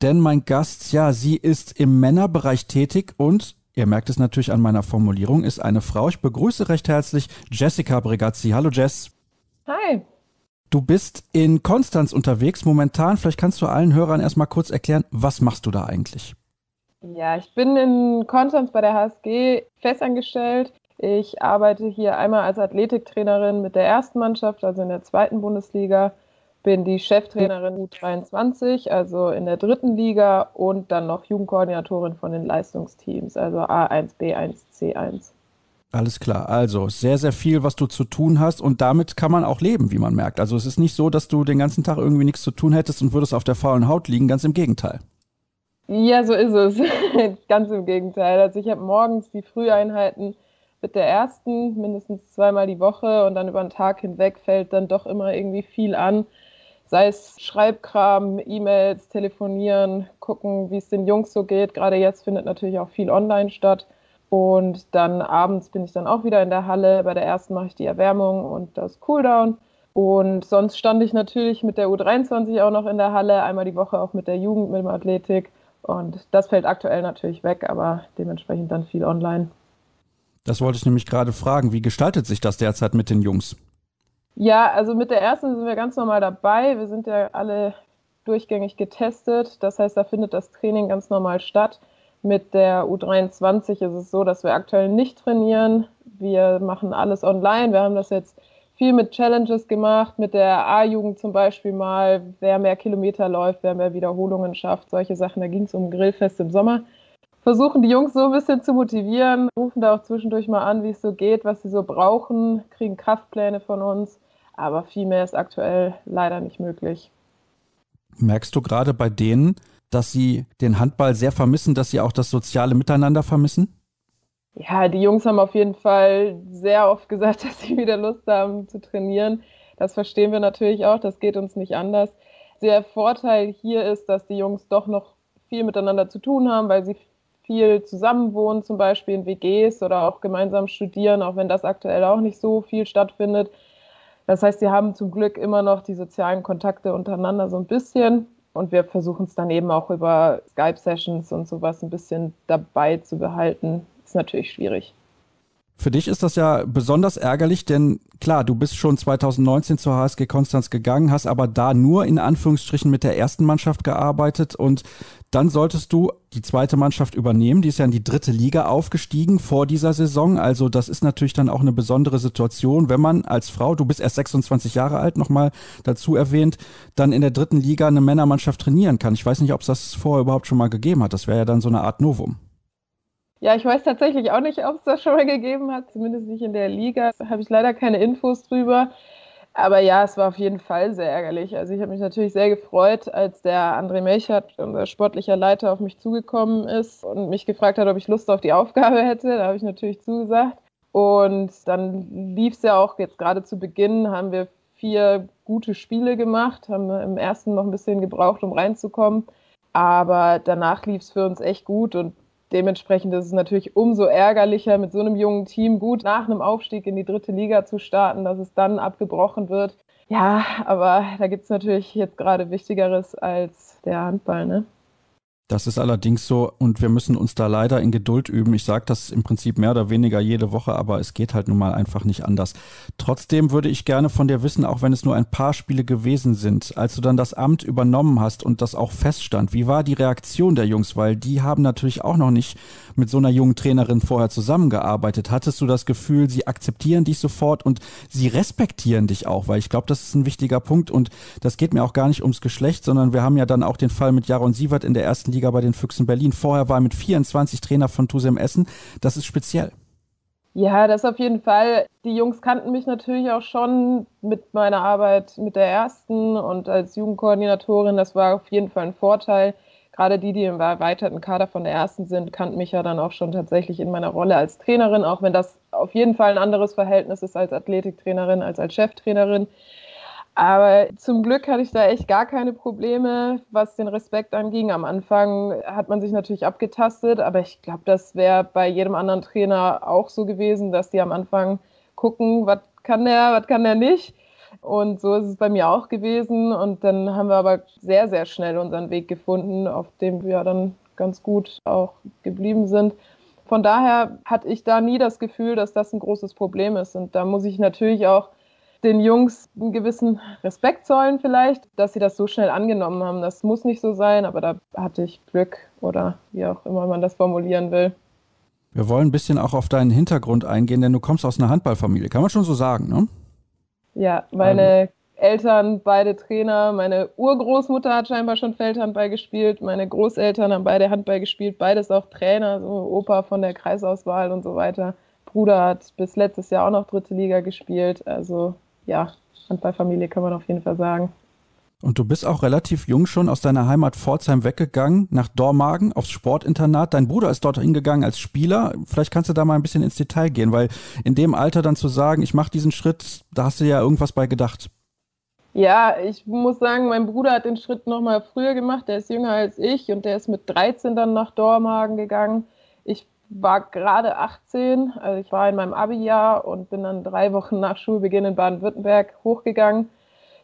denn mein Gast, ja, sie ist im Männerbereich tätig und Ihr merkt es natürlich an meiner Formulierung, ist eine Frau. Ich begrüße recht herzlich Jessica Bregazzi. Hallo Jess. Hi. Du bist in Konstanz unterwegs momentan. Vielleicht kannst du allen Hörern erstmal kurz erklären, was machst du da eigentlich? Ja, ich bin in Konstanz bei der HSG festangestellt. Ich arbeite hier einmal als Athletiktrainerin mit der ersten Mannschaft, also in der zweiten Bundesliga, bin die Cheftrainerin U23, also in der dritten Liga und dann noch Jugendkoordinatorin von den Leistungsteams, also A1, B1, C1. Alles klar. Also sehr, sehr viel, was du zu tun hast und damit kann man auch leben, wie man merkt. Also es ist nicht so, dass du den ganzen Tag irgendwie nichts zu tun hättest und würdest auf der faulen Haut liegen. Ganz im Gegenteil. Ja, so ist es. Ganz im Gegenteil. Also ich habe morgens die Früheinheiten mit der ersten mindestens zweimal die Woche und dann über den Tag hinweg fällt dann doch immer irgendwie viel an. Sei es Schreibkram, E-Mails, telefonieren, gucken, wie es den Jungs so geht. Gerade jetzt findet natürlich auch viel online statt. Und dann abends bin ich dann auch wieder in der Halle. Bei der ersten mache ich die Erwärmung und das Cooldown. Und sonst stand ich natürlich mit der U23 auch noch in der Halle, einmal die Woche auch mit der Jugend, mit dem Athletik. Und das fällt aktuell natürlich weg, aber dementsprechend dann viel online. Das wollte ich nämlich gerade fragen. Wie gestaltet sich das derzeit mit den Jungs? Ja, also mit der ersten sind wir ganz normal dabei. Wir sind ja alle durchgängig getestet. Das heißt, da findet das Training ganz normal statt. Mit der U23 ist es so, dass wir aktuell nicht trainieren. Wir machen alles online. Wir haben das jetzt viel mit Challenges gemacht, mit der A-Jugend zum Beispiel mal, wer mehr Kilometer läuft, wer mehr Wiederholungen schafft, solche Sachen. Da ging es um Grillfest im Sommer. Versuchen die Jungs so ein bisschen zu motivieren, rufen da auch zwischendurch mal an, wie es so geht, was sie so brauchen, kriegen Kraftpläne von uns. Aber viel mehr ist aktuell leider nicht möglich. Merkst du gerade bei denen, dass sie den Handball sehr vermissen, dass sie auch das soziale Miteinander vermissen? Ja, die Jungs haben auf jeden Fall sehr oft gesagt, dass sie wieder Lust haben zu trainieren. Das verstehen wir natürlich auch, das geht uns nicht anders. Der Vorteil hier ist, dass die Jungs doch noch viel miteinander zu tun haben, weil sie viel zusammenwohnen, zum Beispiel in WGs oder auch gemeinsam studieren, auch wenn das aktuell auch nicht so viel stattfindet. Das heißt, sie haben zum Glück immer noch die sozialen Kontakte untereinander so ein bisschen. Und wir versuchen es dann eben auch über Skype-Sessions und sowas ein bisschen dabei zu behalten. Natürlich schwierig. Für dich ist das ja besonders ärgerlich, denn klar, du bist schon 2019 zur HSG Konstanz gegangen, hast aber da nur in Anführungsstrichen mit der ersten Mannschaft gearbeitet und dann solltest du die zweite Mannschaft übernehmen. Die ist ja in die dritte Liga aufgestiegen vor dieser Saison. Also das ist natürlich dann auch eine besondere Situation, wenn man als Frau, du bist erst 26 Jahre alt, nochmal dazu erwähnt, dann in der dritten Liga eine Männermannschaft trainieren kann. Ich weiß nicht, ob es das vorher überhaupt schon mal gegeben hat. Das wäre ja dann so eine Art Novum. Ja, ich weiß tatsächlich auch nicht, ob es das schon mal gegeben hat, zumindest nicht in der Liga. Da habe ich leider keine Infos drüber. Aber ja, es war auf jeden Fall sehr ärgerlich. Also ich habe mich natürlich sehr gefreut, als der André Melchert, unser sportlicher Leiter, auf mich zugekommen ist und mich gefragt hat, ob ich Lust auf die Aufgabe hätte. Da habe ich natürlich zugesagt. Und dann lief es ja auch jetzt gerade zu Beginn, haben wir vier gute Spiele gemacht, haben im ersten noch ein bisschen gebraucht, um reinzukommen. Aber danach lief es für uns echt gut und Dementsprechend ist es natürlich umso ärgerlicher, mit so einem jungen Team gut nach einem Aufstieg in die dritte Liga zu starten, dass es dann abgebrochen wird. Ja, aber da gibt es natürlich jetzt gerade Wichtigeres als der Handball, ne? Das ist allerdings so und wir müssen uns da leider in Geduld üben. Ich sage das im Prinzip mehr oder weniger jede Woche, aber es geht halt nun mal einfach nicht anders. Trotzdem würde ich gerne von dir wissen, auch wenn es nur ein paar Spiele gewesen sind, als du dann das Amt übernommen hast und das auch feststand, wie war die Reaktion der Jungs? Weil die haben natürlich auch noch nicht mit so einer jungen Trainerin vorher zusammengearbeitet. Hattest du das Gefühl, sie akzeptieren dich sofort und sie respektieren dich auch? Weil ich glaube, das ist ein wichtiger Punkt und das geht mir auch gar nicht ums Geschlecht, sondern wir haben ja dann auch den Fall mit Jaron Sievert in der ersten Liga bei den Füchsen Berlin. Vorher war er mit 24 Trainer von Tusem Essen. Das ist speziell. Ja, das auf jeden Fall. Die Jungs kannten mich natürlich auch schon mit meiner Arbeit mit der ersten und als Jugendkoordinatorin. Das war auf jeden Fall ein Vorteil. Gerade die, die im erweiterten Kader von der ersten sind, kannten mich ja dann auch schon tatsächlich in meiner Rolle als Trainerin, auch wenn das auf jeden Fall ein anderes Verhältnis ist als Athletiktrainerin, als als Cheftrainerin. Aber zum Glück hatte ich da echt gar keine Probleme, was den Respekt anging. Am Anfang hat man sich natürlich abgetastet, aber ich glaube, das wäre bei jedem anderen Trainer auch so gewesen, dass die am Anfang gucken, was kann der, was kann der nicht. Und so ist es bei mir auch gewesen. Und dann haben wir aber sehr, sehr schnell unseren Weg gefunden, auf dem wir dann ganz gut auch geblieben sind. Von daher hatte ich da nie das Gefühl, dass das ein großes Problem ist. Und da muss ich natürlich auch den Jungs einen gewissen Respekt zollen vielleicht, dass sie das so schnell angenommen haben. Das muss nicht so sein, aber da hatte ich Glück oder wie auch immer man das formulieren will. Wir wollen ein bisschen auch auf deinen Hintergrund eingehen, denn du kommst aus einer Handballfamilie, kann man schon so sagen, ne? Ja, meine also. Eltern, beide Trainer, meine Urgroßmutter hat scheinbar schon Feldhandball gespielt, meine Großeltern haben beide Handball gespielt, beides auch Trainer, so Opa von der Kreisauswahl und so weiter. Bruder hat bis letztes Jahr auch noch dritte Liga gespielt. Also ja, Handballfamilie kann man auf jeden Fall sagen. Und du bist auch relativ jung schon aus deiner Heimat Pforzheim weggegangen, nach Dormagen, aufs Sportinternat. Dein Bruder ist dort hingegangen als Spieler. Vielleicht kannst du da mal ein bisschen ins Detail gehen, weil in dem Alter dann zu sagen, ich mache diesen Schritt, da hast du ja irgendwas bei gedacht. Ja, ich muss sagen, mein Bruder hat den Schritt noch mal früher gemacht. Der ist jünger als ich und der ist mit 13 dann nach Dormagen gegangen. Ich war gerade 18, also ich war in meinem Abi-Jahr und bin dann drei Wochen nach Schulbeginn in Baden-Württemberg hochgegangen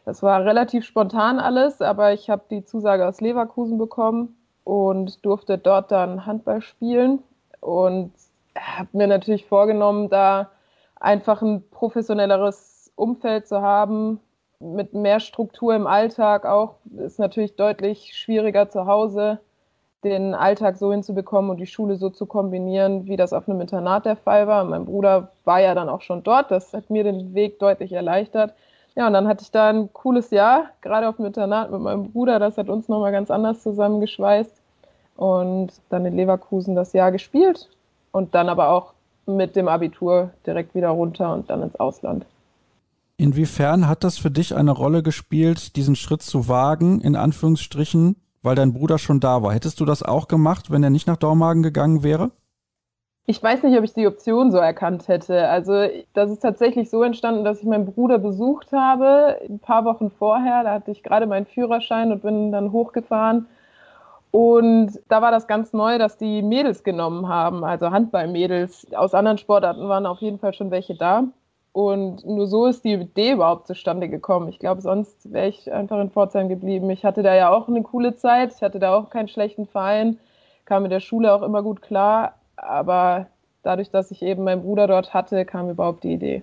das war relativ spontan alles, aber ich habe die Zusage aus Leverkusen bekommen und durfte dort dann Handball spielen und habe mir natürlich vorgenommen, da einfach ein professionelleres Umfeld zu haben, mit mehr Struktur im Alltag auch. Ist natürlich deutlich schwieriger zu Hause, den Alltag so hinzubekommen und die Schule so zu kombinieren, wie das auf einem Internat der Fall war. Mein Bruder war ja dann auch schon dort. Das hat mir den Weg deutlich erleichtert. Ja, und dann hatte ich da ein cooles Jahr, gerade auf dem Internat mit meinem Bruder. Das hat uns nochmal ganz anders zusammengeschweißt. Und dann in Leverkusen das Jahr gespielt und dann aber auch mit dem Abitur direkt wieder runter und dann ins Ausland. Inwiefern hat das für dich eine Rolle gespielt, diesen Schritt zu wagen, in Anführungsstrichen, weil dein Bruder schon da war? Hättest du das auch gemacht, wenn er nicht nach Dormagen gegangen wäre? Ich weiß nicht, ob ich die Option so erkannt hätte. Also das ist tatsächlich so entstanden, dass ich meinen Bruder besucht habe, ein paar Wochen vorher. Da hatte ich gerade meinen Führerschein und bin dann hochgefahren. Und da war das ganz neu, dass die Mädels genommen haben, also Handballmädels. Aus anderen Sportarten waren auf jeden Fall schon welche da. Und nur so ist die Idee überhaupt zustande gekommen. Ich glaube, sonst wäre ich einfach in Pforzheim geblieben. Ich hatte da ja auch eine coole Zeit. Ich hatte da auch keinen schlechten Verein, kam mit der Schule auch immer gut klar aber dadurch, dass ich eben meinen Bruder dort hatte, kam überhaupt die Idee.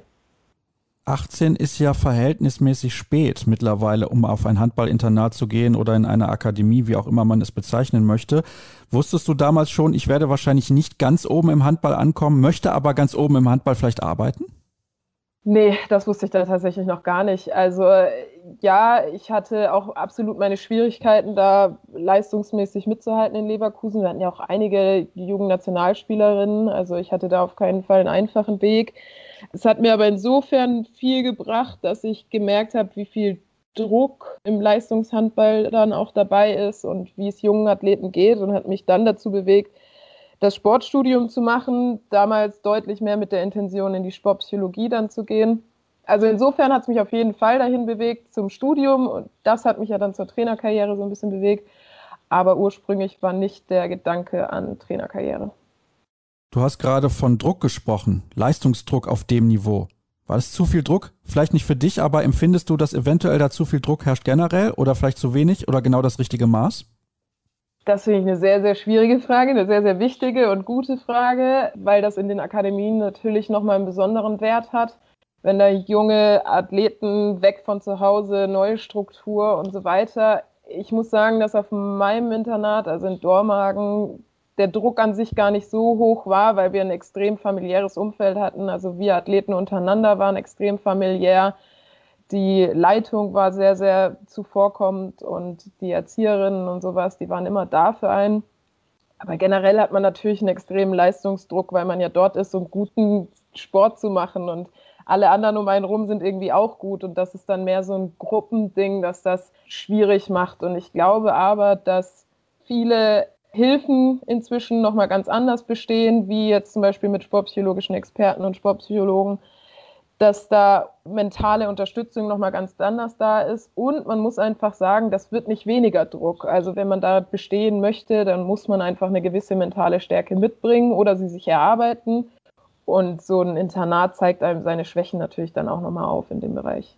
18 ist ja verhältnismäßig spät mittlerweile, um auf ein Handballinternat zu gehen oder in eine Akademie, wie auch immer man es bezeichnen möchte. Wusstest du damals schon, ich werde wahrscheinlich nicht ganz oben im Handball ankommen, möchte aber ganz oben im Handball vielleicht arbeiten? Nee, das wusste ich da tatsächlich noch gar nicht. Also ja, ich hatte auch absolut meine Schwierigkeiten, da leistungsmäßig mitzuhalten in Leverkusen. Wir hatten ja auch einige Jugendnationalspielerinnen. Also ich hatte da auf keinen Fall einen einfachen Weg. Es hat mir aber insofern viel gebracht, dass ich gemerkt habe, wie viel Druck im Leistungshandball dann auch dabei ist und wie es jungen Athleten geht und hat mich dann dazu bewegt, das Sportstudium zu machen, damals deutlich mehr mit der Intention in die Sportpsychologie dann zu gehen. Also insofern hat es mich auf jeden Fall dahin bewegt zum Studium und das hat mich ja dann zur Trainerkarriere so ein bisschen bewegt. Aber ursprünglich war nicht der Gedanke an Trainerkarriere. Du hast gerade von Druck gesprochen, Leistungsdruck auf dem Niveau. War das zu viel Druck? Vielleicht nicht für dich, aber empfindest du, dass eventuell da zu viel Druck herrscht generell oder vielleicht zu wenig oder genau das richtige Maß? Das finde ich eine sehr, sehr schwierige Frage, eine sehr, sehr wichtige und gute Frage, weil das in den Akademien natürlich nochmal einen besonderen Wert hat. Wenn da junge Athleten weg von zu Hause, neue Struktur und so weiter. Ich muss sagen, dass auf meinem Internat, also in Dormagen, der Druck an sich gar nicht so hoch war, weil wir ein extrem familiäres Umfeld hatten. Also wir Athleten untereinander waren extrem familiär die Leitung war sehr, sehr zuvorkommend und die Erzieherinnen und sowas, die waren immer da für einen. Aber generell hat man natürlich einen extremen Leistungsdruck, weil man ja dort ist, um guten Sport zu machen und alle anderen um einen rum sind irgendwie auch gut und das ist dann mehr so ein Gruppending, dass das schwierig macht. Und ich glaube aber, dass viele Hilfen inzwischen nochmal ganz anders bestehen, wie jetzt zum Beispiel mit sportpsychologischen Experten und Sportpsychologen, dass da mentale Unterstützung nochmal ganz anders da ist. Und man muss einfach sagen, das wird nicht weniger Druck. Also wenn man da bestehen möchte, dann muss man einfach eine gewisse mentale Stärke mitbringen oder sie sich erarbeiten. Und so ein Internat zeigt einem seine Schwächen natürlich dann auch nochmal auf in dem Bereich.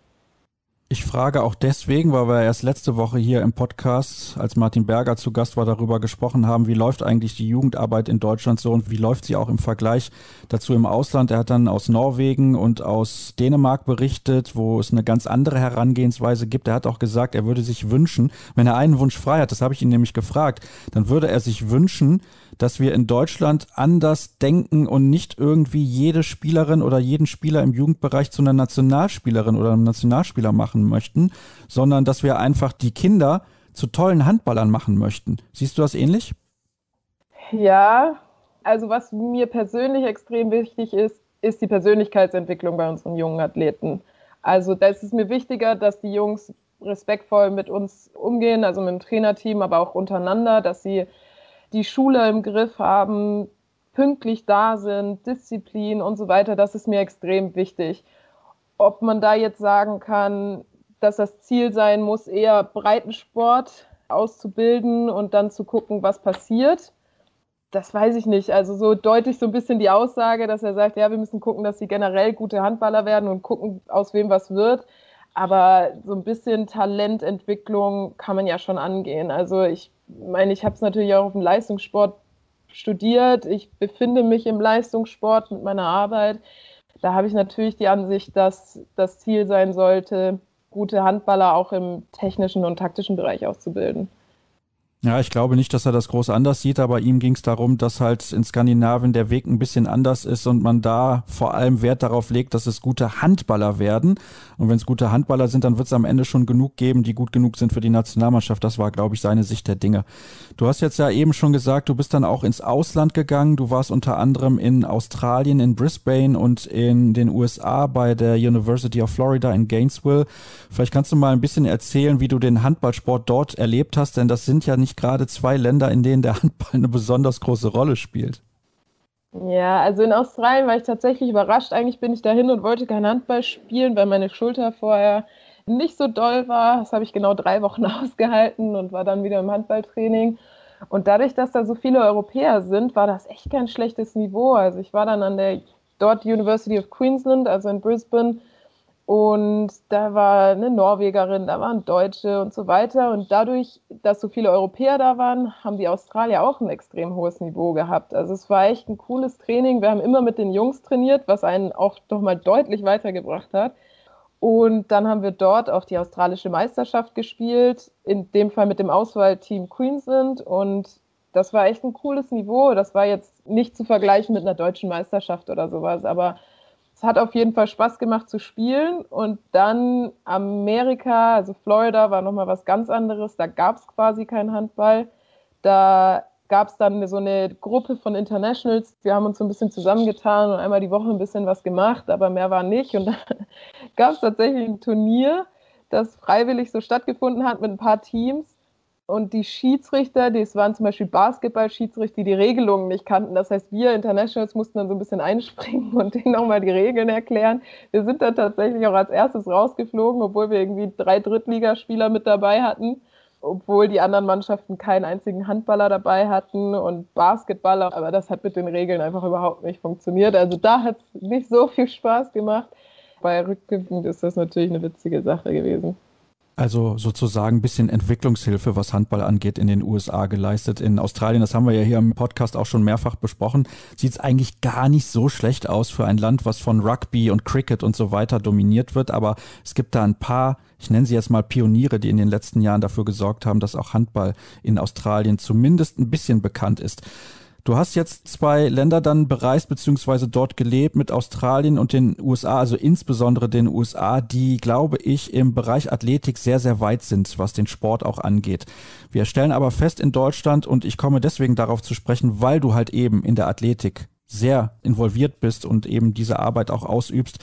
Ich frage auch deswegen, weil wir erst letzte Woche hier im Podcast, als Martin Berger zu Gast war, darüber gesprochen haben, wie läuft eigentlich die Jugendarbeit in Deutschland so und wie läuft sie auch im Vergleich dazu im Ausland. Er hat dann aus Norwegen und aus Dänemark berichtet, wo es eine ganz andere Herangehensweise gibt. Er hat auch gesagt, er würde sich wünschen, wenn er einen Wunsch frei hat, das habe ich ihn nämlich gefragt, dann würde er sich wünschen, dass wir in Deutschland anders denken und nicht irgendwie jede Spielerin oder jeden Spieler im Jugendbereich zu einer Nationalspielerin oder einem Nationalspieler machen möchten, sondern dass wir einfach die Kinder zu tollen Handballern machen möchten. Siehst du das ähnlich? Ja, also was mir persönlich extrem wichtig ist, ist die Persönlichkeitsentwicklung bei unseren jungen Athleten. Also da ist mir wichtiger, dass die Jungs respektvoll mit uns umgehen, also mit dem Trainerteam, aber auch untereinander, dass sie die Schule im Griff haben, pünktlich da sind, Disziplin und so weiter. Das ist mir extrem wichtig. Ob man da jetzt sagen kann, dass das Ziel sein muss, eher Breitensport auszubilden und dann zu gucken, was passiert. Das weiß ich nicht. Also so deutlich so ein bisschen die Aussage, dass er sagt, ja, wir müssen gucken, dass sie generell gute Handballer werden und gucken, aus wem was wird. Aber so ein bisschen Talententwicklung kann man ja schon angehen. Also ich meine, ich habe es natürlich auch auf dem Leistungssport studiert. Ich befinde mich im Leistungssport mit meiner Arbeit. Da habe ich natürlich die Ansicht, dass das Ziel sein sollte, gute Handballer auch im technischen und taktischen Bereich auszubilden. Ja, ich glaube nicht, dass er das groß anders sieht, aber ihm ging es darum, dass halt in Skandinavien der Weg ein bisschen anders ist und man da vor allem Wert darauf legt, dass es gute Handballer werden. Und wenn es gute Handballer sind, dann wird es am Ende schon genug geben, die gut genug sind für die Nationalmannschaft. Das war, glaube ich, seine Sicht der Dinge. Du hast jetzt ja eben schon gesagt, du bist dann auch ins Ausland gegangen. Du warst unter anderem in Australien, in Brisbane und in den USA bei der University of Florida in Gainesville. Vielleicht kannst du mal ein bisschen erzählen, wie du den Handballsport dort erlebt hast, denn das sind ja nicht gerade zwei Länder, in denen der Handball eine besonders große Rolle spielt. Ja, also in Australien war ich tatsächlich überrascht. Eigentlich bin ich dahin und wollte kein Handball spielen, weil meine Schulter vorher nicht so doll war. Das habe ich genau drei Wochen ausgehalten und war dann wieder im Handballtraining. Und dadurch, dass da so viele Europäer sind, war das echt kein schlechtes Niveau. Also ich war dann an der dort University of Queensland, also in Brisbane, und da war eine Norwegerin, da waren Deutsche und so weiter. Und dadurch, dass so viele Europäer da waren, haben die Australier auch ein extrem hohes Niveau gehabt. Also es war echt ein cooles Training. Wir haben immer mit den Jungs trainiert, was einen auch nochmal deutlich weitergebracht hat. Und dann haben wir dort auch die australische Meisterschaft gespielt, in dem Fall mit dem Auswahlteam Queensland. Und das war echt ein cooles Niveau. Das war jetzt nicht zu vergleichen mit einer deutschen Meisterschaft oder sowas, aber es hat auf jeden Fall Spaß gemacht zu spielen. Und dann Amerika, also Florida, war nochmal was ganz anderes. Da gab es quasi keinen Handball. Da gab es dann so eine Gruppe von Internationals. Wir haben uns so ein bisschen zusammengetan und einmal die Woche ein bisschen was gemacht, aber mehr war nicht. Und dann gab es tatsächlich ein Turnier, das freiwillig so stattgefunden hat mit ein paar Teams. Und die Schiedsrichter, das waren zum Beispiel Basketball-Schiedsrichter, die die Regelungen nicht kannten. Das heißt, wir Internationals mussten dann so ein bisschen einspringen und denen nochmal die Regeln erklären. Wir sind dann tatsächlich auch als erstes rausgeflogen, obwohl wir irgendwie drei Drittligaspieler mit dabei hatten, obwohl die anderen Mannschaften keinen einzigen Handballer dabei hatten und Basketballer. Aber das hat mit den Regeln einfach überhaupt nicht funktioniert. Also da hat es nicht so viel Spaß gemacht. Bei rückblickend ist das natürlich eine witzige Sache gewesen. Also sozusagen ein bisschen Entwicklungshilfe, was Handball angeht, in den USA geleistet. In Australien, das haben wir ja hier im Podcast auch schon mehrfach besprochen, sieht es eigentlich gar nicht so schlecht aus für ein Land, was von Rugby und Cricket und so weiter dominiert wird. Aber es gibt da ein paar, ich nenne sie jetzt mal Pioniere, die in den letzten Jahren dafür gesorgt haben, dass auch Handball in Australien zumindest ein bisschen bekannt ist. Du hast jetzt zwei Länder dann bereist beziehungsweise dort gelebt mit Australien und den USA, also insbesondere den USA, die, glaube ich, im Bereich Athletik sehr, sehr weit sind, was den Sport auch angeht. Wir stellen aber fest in Deutschland, und ich komme deswegen darauf zu sprechen, weil du halt eben in der Athletik sehr involviert bist und eben diese Arbeit auch ausübst,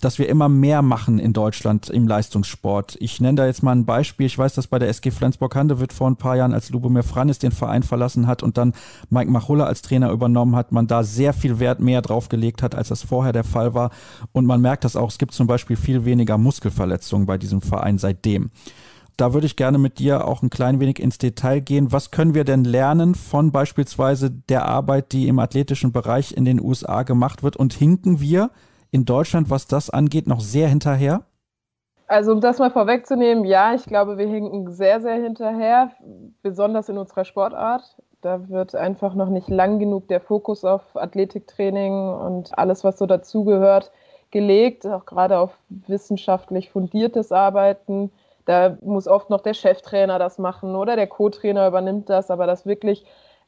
dass wir immer mehr machen in Deutschland im Leistungssport. Ich nenne da jetzt mal ein Beispiel. Ich weiß, dass bei der SG Flensburg-Handewitt vor ein paar Jahren, als Lubomir Franis den Verein verlassen hat und dann Mike Machulla als Trainer übernommen hat, man da sehr viel Wert mehr drauf gelegt hat, als das vorher der Fall war. Und man merkt das auch, es gibt zum Beispiel viel weniger Muskelverletzungen bei diesem Verein seitdem da würde ich gerne mit dir auch ein klein wenig ins Detail gehen. Was können wir denn lernen von beispielsweise der Arbeit, die im athletischen Bereich in den USA gemacht wird? Und hinken wir in Deutschland, was das angeht, noch sehr hinterher? Also um das mal vorwegzunehmen, ja, ich glaube, wir hinken sehr, sehr hinterher, besonders in unserer Sportart. Da wird einfach noch nicht lang genug der Fokus auf Athletiktraining und alles, was so dazugehört, gelegt, auch gerade auf wissenschaftlich fundiertes Arbeiten. Da muss oft noch der Cheftrainer das machen oder der Co-Trainer übernimmt das, aber das wirklich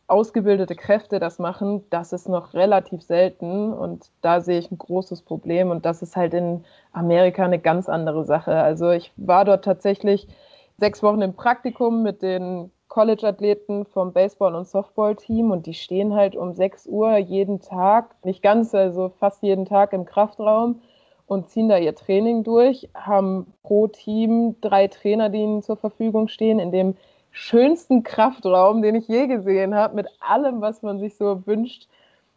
ausgebildete Kräfte das machen, das ist noch relativ selten und da sehe ich ein großes Problem und das ist halt in Amerika eine ganz andere Sache. Also ich war dort tatsächlich sechs Wochen im Praktikum mit den College-Athleten vom Baseball- und Softball-Team und die stehen halt um 6 Uhr jeden Tag, nicht ganz, also fast jeden Tag im Kraftraum und ziehen da ihr Training durch, haben pro Team drei Trainer, die ihnen zur Verfügung stehen, in dem schönsten Kraftraum, den ich je gesehen habe, mit allem, was man sich so wünscht.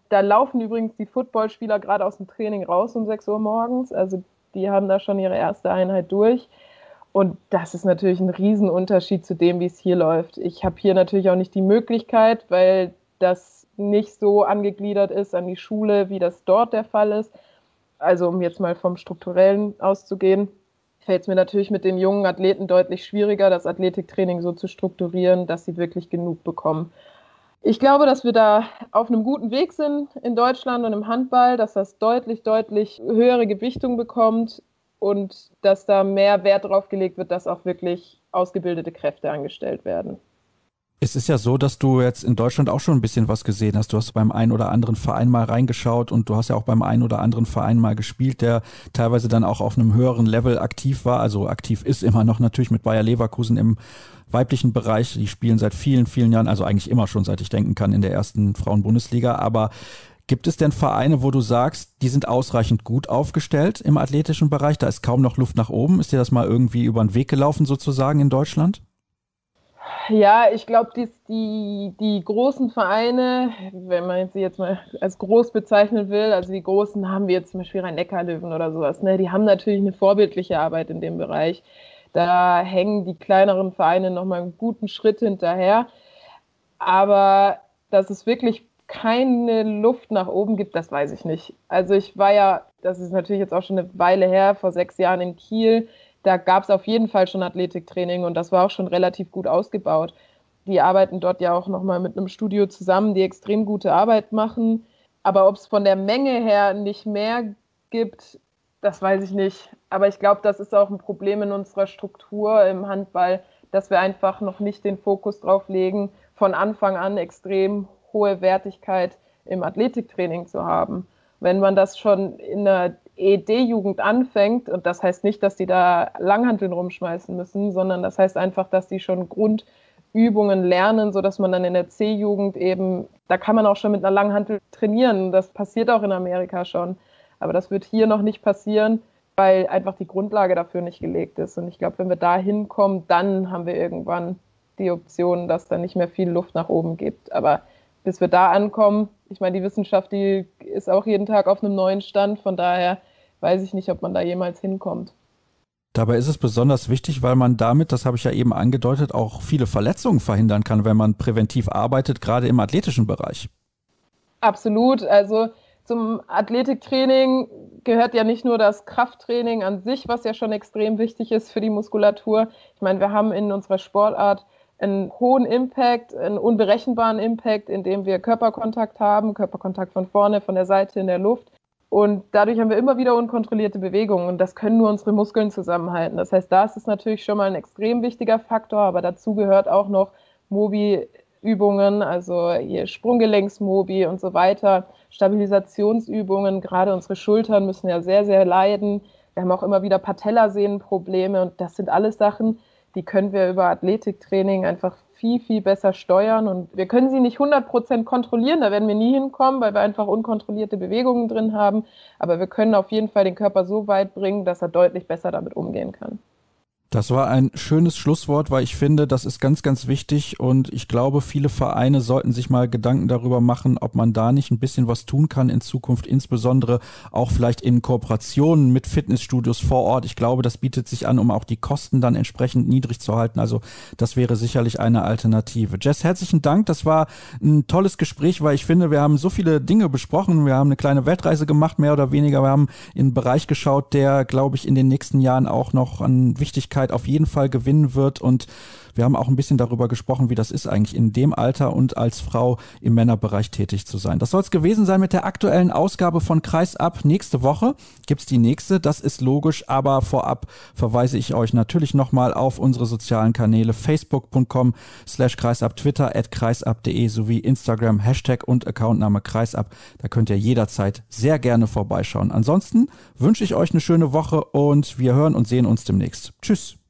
Da laufen übrigens die Footballspieler gerade aus dem Training raus um 6 Uhr morgens, also die haben da schon ihre erste Einheit durch. Und das ist natürlich ein Riesenunterschied zu dem, wie es hier läuft. Ich habe hier natürlich auch nicht die Möglichkeit, weil das nicht so angegliedert ist an die Schule, wie das dort der Fall ist. Also um jetzt mal vom strukturellen auszugehen, fällt es mir natürlich mit den jungen Athleten deutlich schwieriger, das Athletiktraining so zu strukturieren, dass sie wirklich genug bekommen. Ich glaube, dass wir da auf einem guten Weg sind in Deutschland und im Handball, dass das deutlich, deutlich höhere Gewichtung bekommt und dass da mehr Wert drauf gelegt wird, dass auch wirklich ausgebildete Kräfte angestellt werden. Es ist ja so, dass du jetzt in Deutschland auch schon ein bisschen was gesehen hast. Du hast beim einen oder anderen Verein mal reingeschaut und du hast ja auch beim einen oder anderen Verein mal gespielt, der teilweise dann auch auf einem höheren Level aktiv war. Also aktiv ist immer noch natürlich mit Bayer Leverkusen im weiblichen Bereich. Die spielen seit vielen, vielen Jahren, also eigentlich immer schon, seit ich denken kann, in der ersten Frauenbundesliga. Aber Gibt es denn Vereine, wo du sagst, die sind ausreichend gut aufgestellt im athletischen Bereich? Da ist kaum noch Luft nach oben. Ist dir das mal irgendwie über den Weg gelaufen, sozusagen in Deutschland? Ja, ich glaube, die, die, die großen Vereine, wenn man sie jetzt mal als groß bezeichnen will, also die großen haben wir jetzt zum Beispiel Rhein-Neckar-Löwen oder sowas, ne? die haben natürlich eine vorbildliche Arbeit in dem Bereich. Da hängen die kleineren Vereine nochmal einen guten Schritt hinterher. Aber dass es wirklich keine Luft nach oben gibt, das weiß ich nicht. Also ich war ja, das ist natürlich jetzt auch schon eine Weile her, vor sechs Jahren in Kiel. Da gab es auf jeden Fall schon Athletiktraining und das war auch schon relativ gut ausgebaut. Die arbeiten dort ja auch nochmal mit einem Studio zusammen, die extrem gute Arbeit machen. Aber ob es von der Menge her nicht mehr gibt, das weiß ich nicht. Aber ich glaube, das ist auch ein Problem in unserer Struktur im Handball, dass wir einfach noch nicht den Fokus drauf legen, von Anfang an extrem hohe Wertigkeit im Athletiktraining zu haben. Wenn man das schon in der ED-Jugend anfängt, und das heißt nicht, dass die da Langhanteln rumschmeißen müssen, sondern das heißt einfach, dass die schon Grundübungen lernen, sodass man dann in der C-Jugend eben, da kann man auch schon mit einer Langhantel trainieren. Das passiert auch in Amerika schon. Aber das wird hier noch nicht passieren, weil einfach die Grundlage dafür nicht gelegt ist. Und ich glaube, wenn wir da hinkommen, dann haben wir irgendwann die Option, dass da nicht mehr viel Luft nach oben gibt. Aber bis wir da ankommen, ich meine, die Wissenschaft, die ist auch jeden Tag auf einem neuen Stand, von daher weiß ich nicht, ob man da jemals hinkommt. Dabei ist es besonders wichtig, weil man damit, das habe ich ja eben angedeutet, auch viele Verletzungen verhindern kann, wenn man präventiv arbeitet, gerade im athletischen Bereich. Absolut. Also zum Athletiktraining gehört ja nicht nur das Krafttraining an sich, was ja schon extrem wichtig ist für die Muskulatur. Ich meine, wir haben in unserer Sportart einen hohen Impact, einen unberechenbaren Impact, indem wir Körperkontakt haben, Körperkontakt von vorne, von der Seite in der Luft. Und dadurch haben wir immer wieder unkontrollierte Bewegungen und das können nur unsere Muskeln zusammenhalten. Das heißt, das ist natürlich schon mal ein extrem wichtiger Faktor, aber dazu gehört auch noch Mobi-Übungen, also hier Sprunggelenksmobi und so weiter, Stabilisationsübungen. Gerade unsere Schultern müssen ja sehr, sehr leiden. Wir haben auch immer wieder Patellasehnenprobleme und das sind alles Sachen, die können wir über Athletiktraining einfach viel, viel besser steuern. Und wir können sie nicht 100% kontrollieren, da werden wir nie hinkommen, weil wir einfach unkontrollierte Bewegungen drin haben. Aber wir können auf jeden Fall den Körper so weit bringen, dass er deutlich besser damit umgehen kann. Das war ein schönes Schlusswort, weil ich finde, das ist ganz, ganz wichtig und ich glaube, viele Vereine sollten sich mal Gedanken darüber machen, ob man da nicht ein bisschen was tun kann in Zukunft, insbesondere auch vielleicht in Kooperationen mit Fitnessstudios vor Ort. Ich glaube, das bietet sich an, um auch die Kosten dann entsprechend niedrig zu halten. Also das wäre sicherlich eine Alternative. Jess, herzlichen Dank. Das war ein tolles Gespräch, weil ich finde, wir haben so viele Dinge besprochen. Wir haben eine kleine Weltreise gemacht, mehr oder weniger. Wir haben in einen Bereich geschaut, der, glaube ich, in den nächsten Jahren auch noch an Wichtigkeit Aufmerksamkeit auf jeden Fall gewinnen wird. Und wir haben auch ein bisschen darüber gesprochen, wie das ist eigentlich in dem Alter und als Frau im Männerbereich tätig zu sein. Das soll es gewesen sein mit der aktuellen Ausgabe von Kreisab. Nächste Woche gibt's die nächste, das ist logisch, aber vorab verweise ich euch natürlich nochmal auf unsere sozialen Kanäle facebook.com slash kreisab, twitter at kreisab.de sowie Instagram, Hashtag und Accountname kreisab. Da könnt ihr jederzeit sehr gerne vorbeischauen. Ansonsten wünsche ich euch eine schöne Woche und wir hören und sehen uns demnächst. Tschüss.